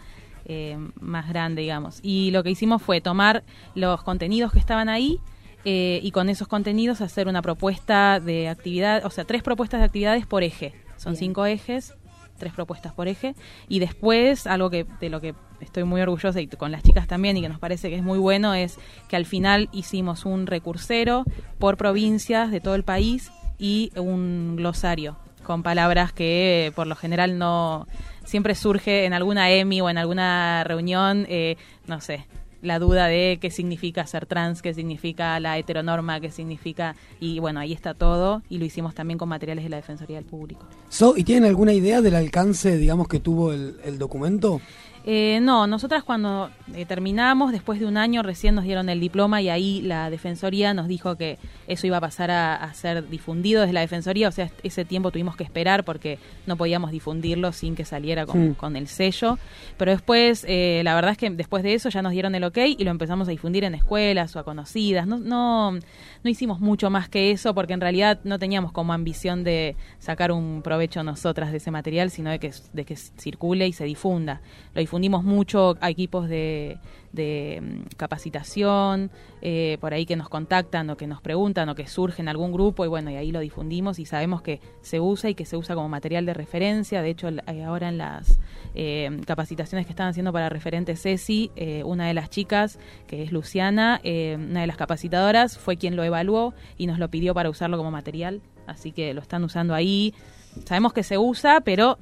eh, más grande, digamos. Y lo que hicimos fue tomar los contenidos que estaban ahí eh, y con esos contenidos hacer una propuesta de actividad, o sea, tres propuestas de actividades por eje. Son Bien. cinco ejes, tres propuestas por eje. Y después, algo que de lo que estoy muy orgullosa y con las chicas también y que nos parece que es muy bueno es que al final hicimos un recursero por provincias de todo el país y un glosario con palabras que por lo general no siempre surge en alguna EMI o en alguna reunión, eh, no sé, la duda de qué significa ser trans, qué significa la heteronorma, qué significa... Y bueno, ahí está todo y lo hicimos también con materiales de la Defensoría del Público. So, ¿Y tienen alguna idea del alcance, digamos, que tuvo el, el documento? Eh, no, nosotras cuando eh, terminamos, después de un año, recién nos dieron el diploma y ahí la Defensoría nos dijo que eso iba a pasar a, a ser difundido desde la Defensoría, o sea, ese tiempo tuvimos que esperar porque no podíamos difundirlo sin que saliera con, con el sello, pero después, eh, la verdad es que después de eso ya nos dieron el ok y lo empezamos a difundir en escuelas o a conocidas, no, no, no hicimos mucho más que eso porque en realidad no teníamos como ambición de sacar un provecho nosotras de ese material, sino de que, de que circule y se difunda. Lo difundimos mucho a equipos de, de mm, capacitación, eh, por ahí que nos contactan o que nos preguntan o que surge en algún grupo y bueno, y ahí lo difundimos y sabemos que se usa y que se usa como material de referencia. De hecho, eh, ahora en las eh, capacitaciones que están haciendo para referentes CESI, una de las chicas, que es Luciana, una de las capacitadoras, fue quien lo evaluó y nos lo pidió para usarlo como material, así que lo están usando ahí. Sabemos que se usa, pero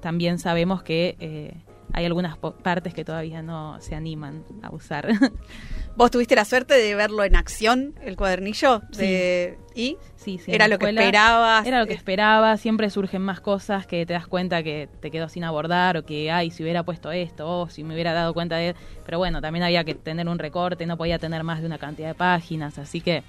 también sabemos que hay algunas partes que todavía no se animan a usar. vos tuviste la suerte de verlo en acción, el cuadernillo? De, ¿Y? Sí, sí, ¿Era lo que esperabas? Era lo que esperaba, siempre surgen más cosas que te das cuenta que te quedó sin abordar o que, ay, si hubiera puesto esto, o si me hubiera dado cuenta de... Pero bueno, también había que tener un recorte, no podía tener más de una cantidad de páginas, así que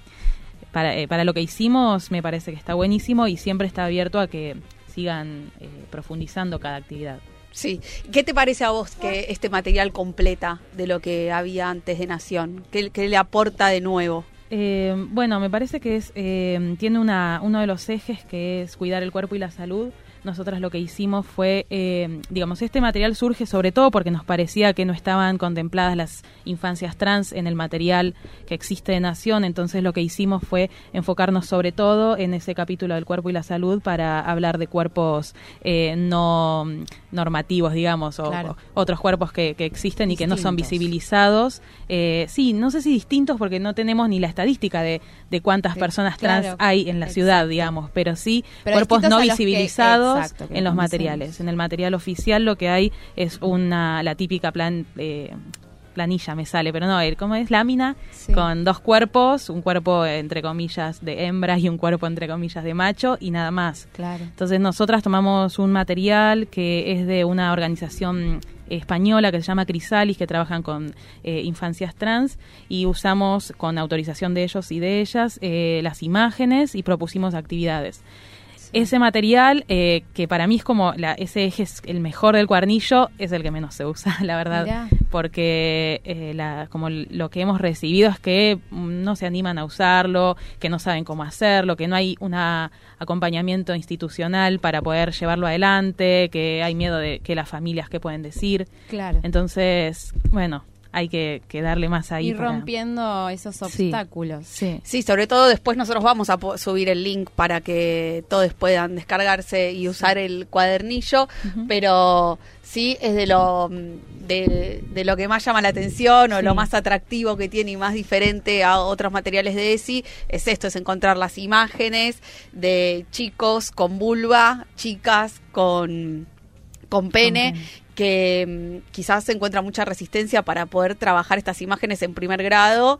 para, eh, para lo que hicimos me parece que está buenísimo y siempre está abierto a que sigan eh, profundizando cada actividad. Sí. ¿Qué te parece a vos que este material completa de lo que había antes de Nación? ¿Qué, qué le aporta de nuevo? Eh, bueno, me parece que es eh, tiene una, uno de los ejes que es cuidar el cuerpo y la salud. Nosotras lo que hicimos fue, eh, digamos, este material surge sobre todo porque nos parecía que no estaban contempladas las infancias trans en el material que existe de Nación, entonces lo que hicimos fue enfocarnos sobre todo en ese capítulo del cuerpo y la salud para hablar de cuerpos eh, no normativos, digamos, o, Claro. o otros cuerpos que, que existen y que no son visibilizados. Eh, sí, no sé si distintos porque no tenemos ni la estadística de, de cuántas personas trans claro. hay en la ciudad, digamos, pero sí Pero cuerpos no a exacto, en los materiales. En el material oficial lo que hay es una la típica plan eh, planilla me sale, pero no, ¿cómo es? Lámina Sí. con dos cuerpos, un cuerpo entre comillas de hembra y un cuerpo entre comillas de macho y nada más. Claro. Entonces nosotras tomamos un material que es de una organización española que se llama Crisalis, que trabajan con eh, infancias trans, y usamos con autorización de ellos y de ellas eh, las imágenes y propusimos actividades. Ese material, eh, que para mí es como la, ese eje es el mejor del cuadernillo, es el que menos se usa, la verdad, Mirá. porque eh, la, como lo que hemos recibido es que mm, no se animan a usarlo, que no saben cómo hacerlo, que no hay un acompañamiento institucional para poder llevarlo adelante, que hay miedo de que las familias que pueden decir. Claro. Entonces, bueno, hay que, que darle más ahí. Para- rompiendo esos obstáculos. Sí. Sí, sobre todo después nosotros vamos a po- subir el link para que todos puedan descargarse y usar el cuadernillo, pero sí es de lo mm, de, de lo que más llama la atención o Sí. lo más atractivo que tiene y más diferente a otros materiales de ESI es esto, es encontrar las imágenes de chicos con vulva, chicas con con pene, que mm, quizás se encuentra mucha resistencia para poder trabajar estas imágenes en primer grado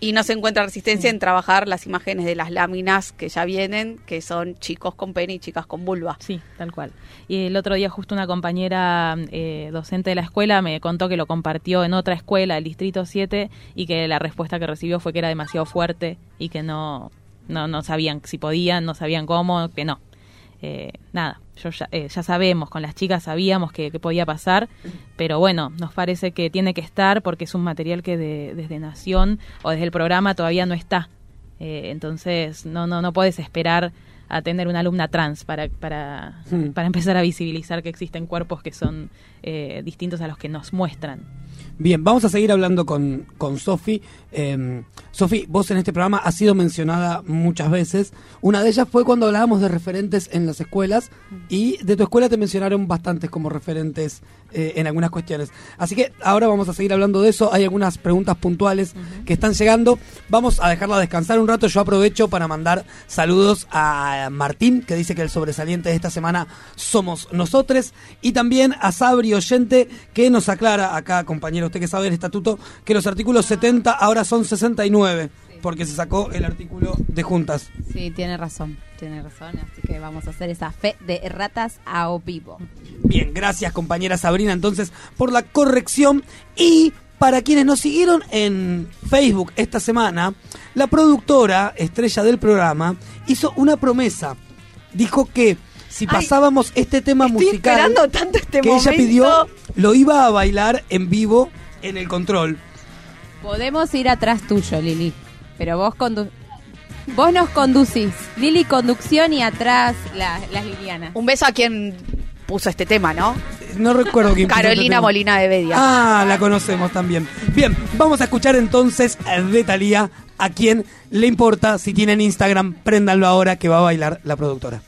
y no se encuentra resistencia en trabajar las imágenes de las láminas que ya vienen, que son chicos con pene y chicas con vulva. Sí, tal cual. Y el otro día justo una compañera eh, docente de la escuela me contó que lo compartió en otra escuela, el Distrito 7, y que la respuesta que recibió fue que era demasiado fuerte y que no, no, no sabían si podían, no sabían cómo, que no. Eh, nada, yo ya, eh, ya sabemos, con las chicas sabíamos que, que podía pasar, pero bueno, nos parece que tiene que estar porque es un material que de- desde Nación o desde el programa todavía no está. Eh, entonces, no, no, no puedes esperar a tener una alumna trans para, para, Hmm. para empezar a visibilizar que existen cuerpos que son eh, distintos a los que nos muestran. Bien, vamos a seguir hablando con, con Sofi. Eh, Sofi, vos en este programa has sido mencionada muchas veces. Una de ellas fue cuando hablábamos de referentes en las escuelas y de tu escuela te mencionaron bastantes como referentes eh, en algunas cuestiones. Así que ahora vamos a seguir hablando de eso. Hay algunas preguntas puntuales que están llegando. Vamos a dejarla descansar un rato. Yo aprovecho para mandar saludos a Martín, que dice que el sobresaliente de esta semana somos nosotros. Y también a Sabri Oyente, que nos aclara acá, compañero, usted que sabe el estatuto, que los artículos 70 ahora son 69, porque se sacó el artículo de juntas. Sí, tiene razón, tiene razón. Así que vamos a hacer esa fe de ratas a o vivo. Bien, gracias compañera Sabrina entonces por la corrección y para quienes nos siguieron en Facebook esta semana, la productora estrella del programa hizo una promesa. Dijo que si Ay, pasábamos este tema Estoy musical esperando tanto este que momento. ella pidió, lo iba a bailar en vivo en el control. Podemos ir atrás tuyo, Lili. Pero vos condu vos nos conducís. Lili conducción y atrás la- las Lilianas. Un beso a quien puso este tema, ¿no? No recuerdo quién puso este Carolina. Molina de Bedia. Ah, la conocemos también. Bien, vamos a escuchar entonces de Talía a quien le importa si tienen Instagram, préndanlo ahora que va a bailar la productora.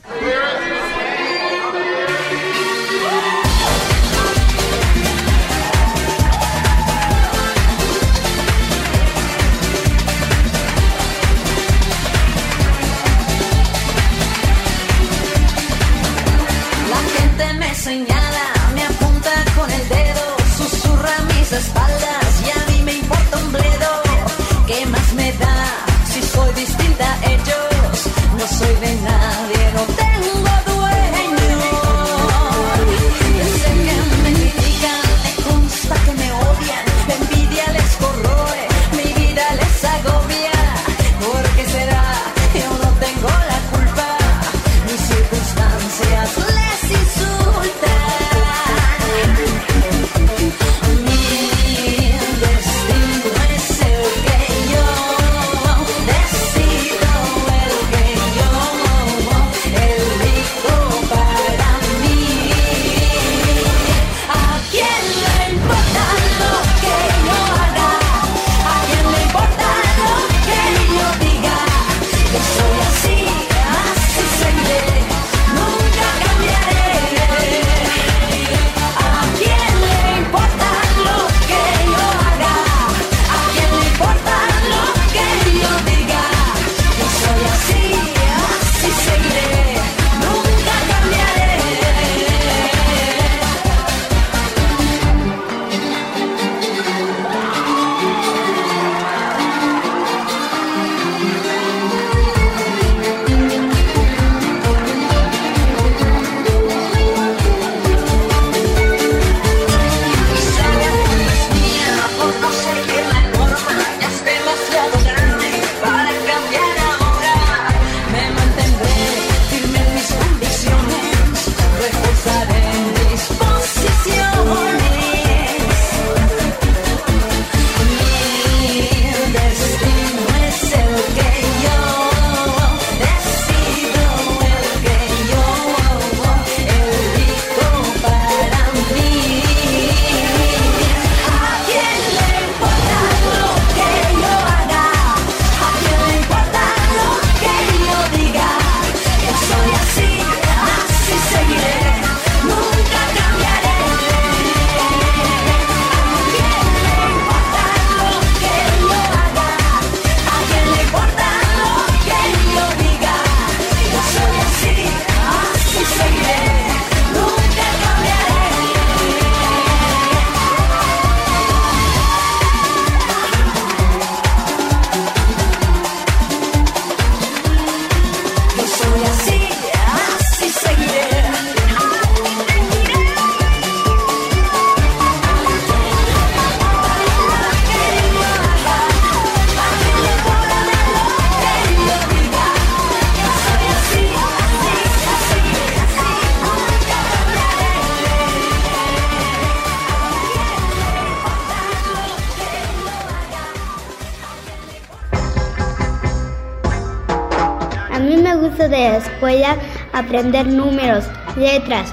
Aprender números, letras.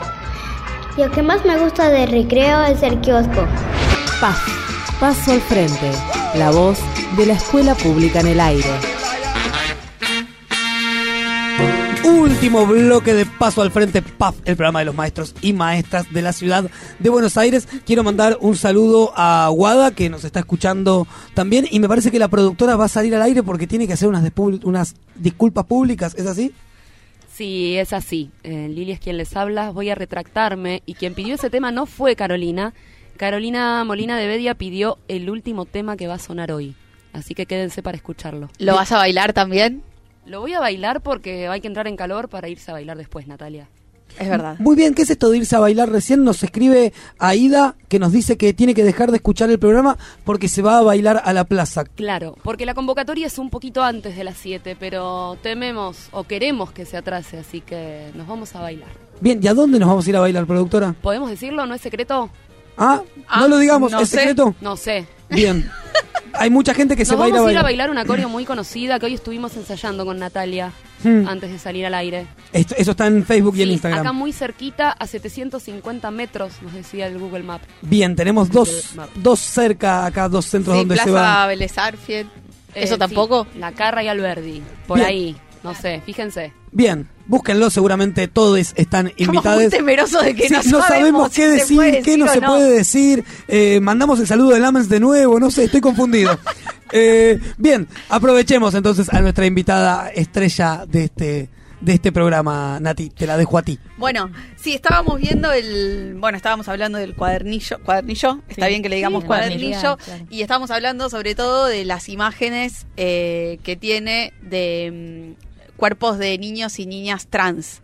Y lo que más me gusta del recreo es el kiosco. Paz. Paso al frente. La voz de la escuela pública en el aire. Último bloque de Paso al Frente, PAF, el programa de los maestros y maestras de la ciudad de Buenos Aires. Quiero mandar un saludo a Guada, que nos está escuchando también, y me parece que la productora va a salir al aire porque tiene que hacer unas disculpas públicas, ¿es así? Sí, es así. Eh, Lili es quien les habla. Voy a retractarme. Y quien pidió ese tema no fue Carolina. Carolina Molina de Bedia pidió el último tema que va a sonar hoy. Así que quédense para escucharlo. ¿Lo vas a bailar también? Lo voy a bailar porque hay que entrar en calor para irse a bailar después, Natalia. Es verdad. Muy bien, ¿qué es esto de irse a bailar? Recién nos escribe Aida que nos dice que tiene que dejar de escuchar el programa porque se va a bailar a la plaza. Claro, porque la convocatoria es un poquito antes de las 7, pero tememos o queremos que se atrase, así que nos vamos a bailar. Bien, ¿y a dónde nos vamos a ir a bailar, productora? ¿Podemos decirlo? ¿No es secreto? Ah, no lo digamos, no ¿es sé. secreto? No sé. Bien. Hay mucha gente que se va a ir a vamos a ir a bailar. bailar una coreo muy conocida que hoy estuvimos ensayando con Natalia Hmm. antes de salir al aire. Esto- eso está en Facebook y en Sí, Instagram. Acá muy cerquita, a 750 metros, nos decía el Google Map. Bien, tenemos dos, dos cerca acá, dos centros Sí, donde se Plaza va. Vélez Arfield. Eh, ¿Eso sí, tampoco? La Carra y Alberdi, por Bien. ahí, no sé, fíjense. Bien, búsquenlo, seguramente todos están invitados. muy temerosos de que Sí, no no sabemos qué decir, qué no se no. puede decir. Eh, mandamos el saludo del Amens de nuevo, no sé, estoy confundido. Eh, bien, aprovechemos entonces a nuestra invitada estrella de este, de este programa, Nati, te la dejo a ti. Bueno, sí, estábamos viendo el. Bueno, estábamos hablando del cuadernillo. ¿Cuadernillo? Está Sí. bien que le digamos Sí, cuadernillo. claro. Y estábamos hablando sobre todo de las imágenes eh, que tiene de cuerpos de niños y niñas trans.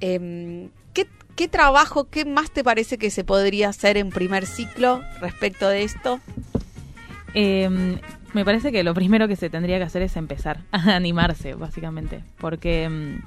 Em, ¿qué, ¿Qué trabajo, qué más te parece que se podría hacer en primer ciclo respecto de esto? Eh, me parece que lo primero que se tendría que hacer es empezar a animarse, básicamente, porque mm,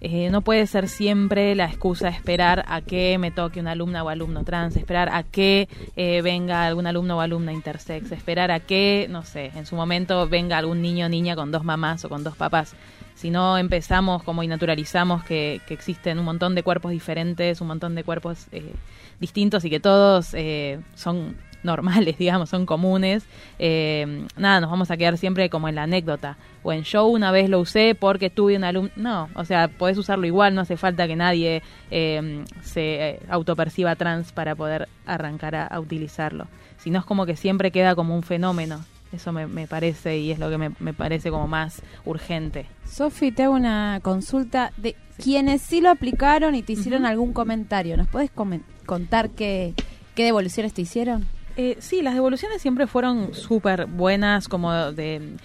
eh, no puede ser siempre la excusa esperar a que me toque una alumna o alumno trans, esperar a que eh, venga algún alumno o alumna intersex, esperar a que, no sé, en su momento venga algún niño o niña con dos mamás o con dos papás. Si no empezamos como y naturalizamos que, que existen un montón de cuerpos diferentes, un montón de cuerpos eh, distintos y que todos eh, son normales, digamos, son comunes, eh, nada, nos vamos a quedar siempre como en la anécdota. O en yo una vez lo usé porque tuve un alumno. No, o sea, podés usarlo igual, no hace falta que nadie eh, se eh, autoperciba trans para poder arrancar a, a utilizarlo. Si no es como que siempre queda como un fenómeno. Eso me, me parece y es lo que me, me parece como más urgente. Sofi, te hago una consulta de quienes sí lo aplicaron y te hicieron algún comentario. ¿Nos puedes contar qué, qué devoluciones te hicieron? Eh, sí, las devoluciones siempre fueron súper buenas, como de...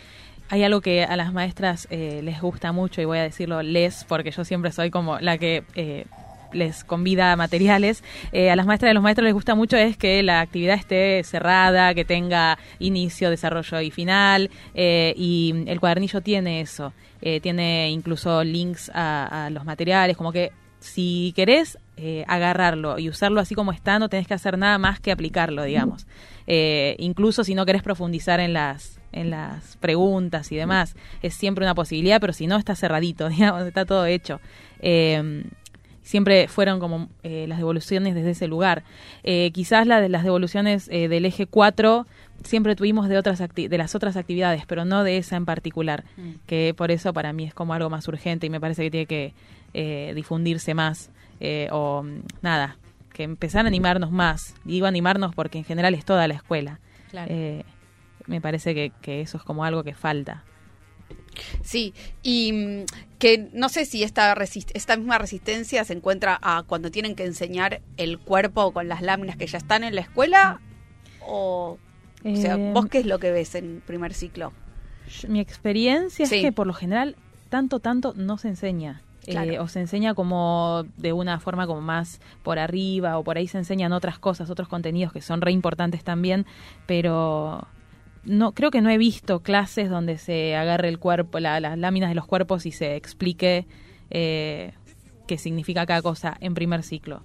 Hay algo que a las maestras eh, les gusta mucho y voy a decirlo les, porque yo siempre soy como la que eh, les convida materiales. Eh, a las maestras y a los maestros les gusta mucho es que la actividad esté cerrada, que tenga inicio, desarrollo y final. eh, y el cuadernillo tiene eso. Eh, tiene incluso links a, los materiales, como que si querés agarrarlo y usarlo así como está, no tenés que hacer nada más que aplicarlo, digamos. Incluso si no querés profundizar en las en las preguntas y demás, es siempre una posibilidad, pero si no, está cerradito, digamos, está todo hecho. Siempre fueron como eh, las devoluciones desde ese lugar. Eh, quizás la de las devoluciones eh, del eje 4 siempre tuvimos de otras acti- de las otras actividades, pero no de esa en particular, Mm. que por eso para mí es como algo más urgente y me parece que tiene que eh, difundirse más eh, o nada, que empezar a animarnos más. Digo animarnos porque en general es toda la escuela. Claro. Eh, me parece que, que eso es como algo que falta. Sí, y mm, que no sé si esta, resist- esta misma resistencia se encuentra a cuando tienen que enseñar el cuerpo con las láminas que ya están en la escuela o... O sea, Eh, ¿vos qué es lo que ves en primer ciclo? Mi experiencia Sí. es que por lo general tanto, tanto no se enseña. Eh, o se enseña como de una forma como más por arriba o por ahí se enseñan otras cosas, otros contenidos que son re importantes también, pero no creo que no he visto clases donde se agarre el cuerpo, la- las láminas de los cuerpos y se explique eh, qué significa cada cosa en primer ciclo.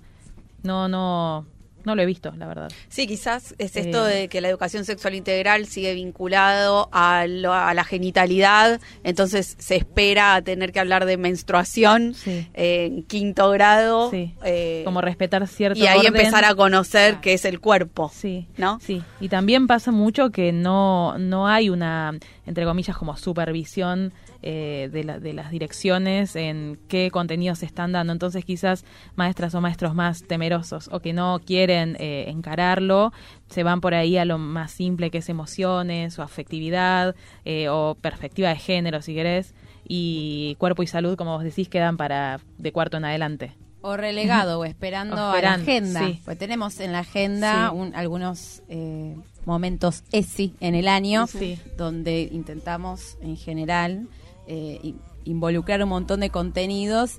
No, no, no lo he visto, la verdad. Sí, quizás es esto Eh, de que la educación sexual integral sigue vinculado a, lo- a la genitalidad, entonces se espera a tener que hablar de menstruación Sí. eh, en quinto grado. Sí. eh, Como respetar cierto y ahí orden. empezar a conocer qué es el cuerpo. Sí, ¿no? Sí, y también pasa mucho que no, no hay una, entre comillas, como supervisión eh, de, la- de las direcciones en qué contenidos se están dando. Entonces quizás maestras o maestros más temerosos o que no quieren eh, encararlo, se van por ahí a lo más simple que es emociones o afectividad eh, o perspectiva de género, si querés, y cuerpo y salud, como vos decís, quedan para de cuarto en adelante. O relegado, o esperando O a la agenda. sí. Pues tenemos en la agenda Sí. un- algunos eh, momentos ESI en el año, Sí. donde intentamos en general eh, in- involucrar un montón de contenidos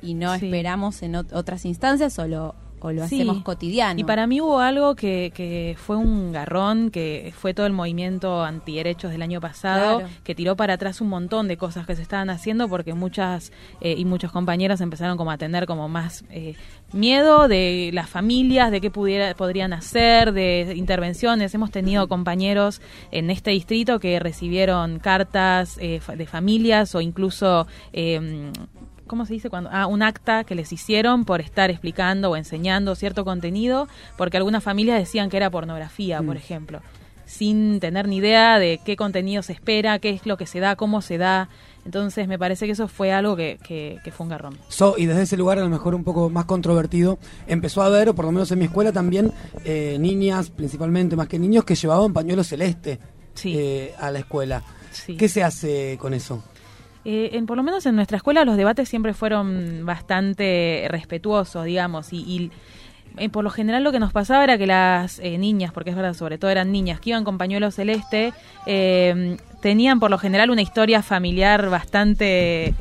y no Sí. esperamos en ot- otras instancias o lo, o lo Sí. hacemos cotidiano. Y para mí hubo algo que, que fue un garrón, que fue todo el movimiento antiderechos del año pasado, Claro. que tiró para atrás un montón de cosas que se estaban haciendo porque muchas eh, y muchos compañeros empezaron como a tener como más eh, miedo de las familias, de qué pudiera, podrían hacer, de intervenciones. Hemos tenido compañeros en este distrito que recibieron cartas eh, de familias o incluso... ¿cómo se dice cuando? Ah, un acta que les hicieron por estar explicando o enseñando cierto contenido, porque algunas familias decían que era pornografía, por ejemplo, sin tener ni idea de qué contenido se espera, qué es lo que se da, cómo se da. Entonces me parece que eso fue algo que, que, que fue un garrón. So, y desde ese lugar, a lo mejor un poco más controvertido, empezó a haber, o por lo menos en mi escuela también, eh, niñas, principalmente más que niños, que llevaban pañuelo celeste eh, a la escuela. Sí. ¿Qué se hace con eso? Eh, en, por lo menos en nuestra escuela los debates siempre fueron bastante respetuosos, digamos, y, y, eh, por lo general lo que nos pasaba era que las eh, niñas, porque es verdad, sobre todo eran niñas que iban con pañuelo celeste, eh, tenían por lo general una historia familiar bastante...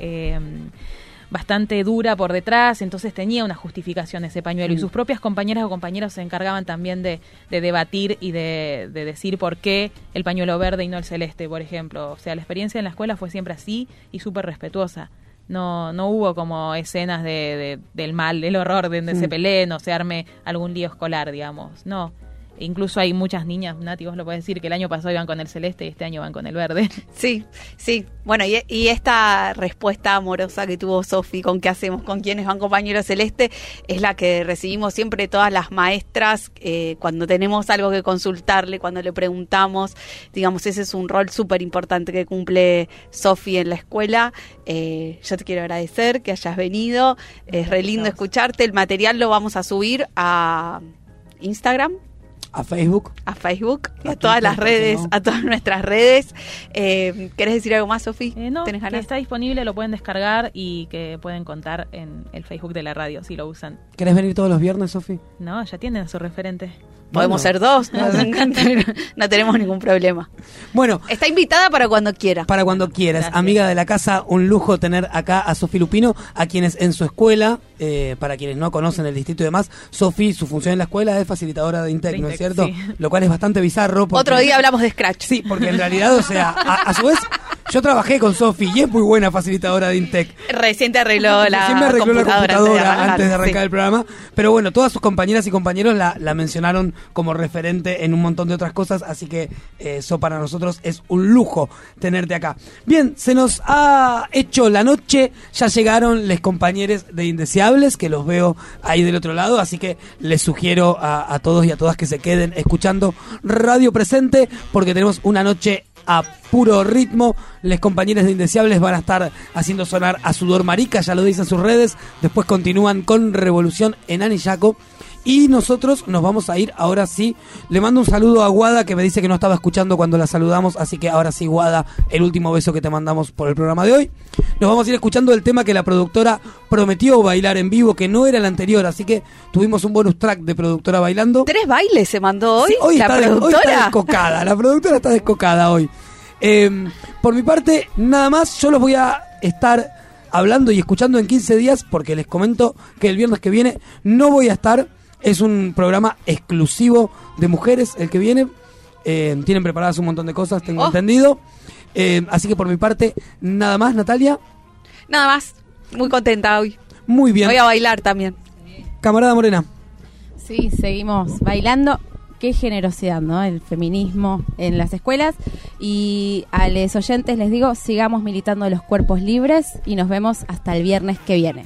bastante dura por detrás, entonces tenía una justificación ese pañuelo y Mm. sus propias compañeras o compañeros se encargaban también de, de debatir y de, de decir por qué el pañuelo verde y no el celeste, por ejemplo. O sea, la experiencia en la escuela fue siempre así y súper respetuosa. No, no hubo como escenas de, de- del mal, del horror, de donde Mm. se peleen o se arme algún lío escolar, digamos. No. Incluso hay muchas niñas, Nati, vos lo podés decir, que el año pasado iban con el celeste y este año van con el verde. Sí, sí. Bueno, y, y esta respuesta amorosa que tuvo Sofi con qué hacemos con quienes van compañeros celeste es la que recibimos siempre todas las maestras eh, cuando tenemos algo que consultarle, cuando le preguntamos. Digamos, ese es un rol súper importante que cumple Sofi en la escuela. Eh, yo te quiero agradecer que hayas venido. Es re lindo escucharte. El material lo vamos a subir a Instagram A Facebook. a Facebook y a todas las redes, a todas nuestras redes. Eh, ¿Querés decir algo más, Sofi? Eh, no, ¿Tenés que está disponible, lo pueden descargar y que pueden contar en el Facebook de la radio si lo usan. ¿Querés venir todos los viernes, Sofi? No, ya tienen a su referente. Podemos ser dos, nos encanta, no tenemos ningún problema. Bueno, está invitada para cuando quiera. Para cuando quieras. Amiga de la casa, un lujo tener acá a Sofi Lupino, a quienes en su escuela, eh, para quienes no conocen el distrito y demás, Sofi, su función en la escuela es facilitadora de Intec, De ¿no es cierto? sí. Lo cual es bastante bizarro. porque- Otro día hablamos de Scratch. Sí, porque en realidad, o sea, a, a su vez, yo trabajé con Sofi y es muy buena facilitadora de Intec. Recién te arregló la Recién me arregló la computadora, computadora antes de arrancar, sí. el programa. Pero bueno, todas sus compañeras y compañeros la, la mencionaron como referente en un montón de otras cosas, así que eh, eso para nosotros es un lujo tenerte acá. Bien, se nos ha hecho la noche, ya llegaron los compañeros de Indeseables, que los veo ahí del otro lado, así que les sugiero a, a todos y a todas que se queden escuchando Radio Presente, porque tenemos una noche a puro ritmo. Les compañeros de Indeseables van a estar haciendo sonar a Sudor Marica, ya lo dicen sus redes. Después continúan con Revolución en Anillaco. Y nosotros nos vamos a ir ahora sí. Le mando un saludo a Guada que me dice que no estaba escuchando cuando la saludamos. Así que ahora sí, Guada, el último beso que te mandamos por el programa de hoy. Nos vamos a ir escuchando el tema que la productora prometió bailar en vivo, que no era el anterior. Así que tuvimos un bonus track de productora bailando. ¿Tres bailes se mandó hoy? Sí, hoy, la está, hoy productora. está descocada. La productora está descocada hoy. Eh, por mi parte, nada más. Yo los voy a estar hablando y escuchando en 15 días porque les comento que el viernes que viene no voy a estar. Es un programa exclusivo de mujeres el que viene. Eh, tienen preparadas un montón de cosas, tengo Oh. entendido. Eh, así que por mi parte, nada más, Natalia. Nada más. Muy contenta hoy. Muy bien. Voy a bailar también. Camarada Morena. Sí, seguimos bailando. Qué generosidad, ¿no? El feminismo en las escuelas. Y a los oyentes les digo, sigamos militando los cuerpos libres y nos vemos hasta el viernes que viene.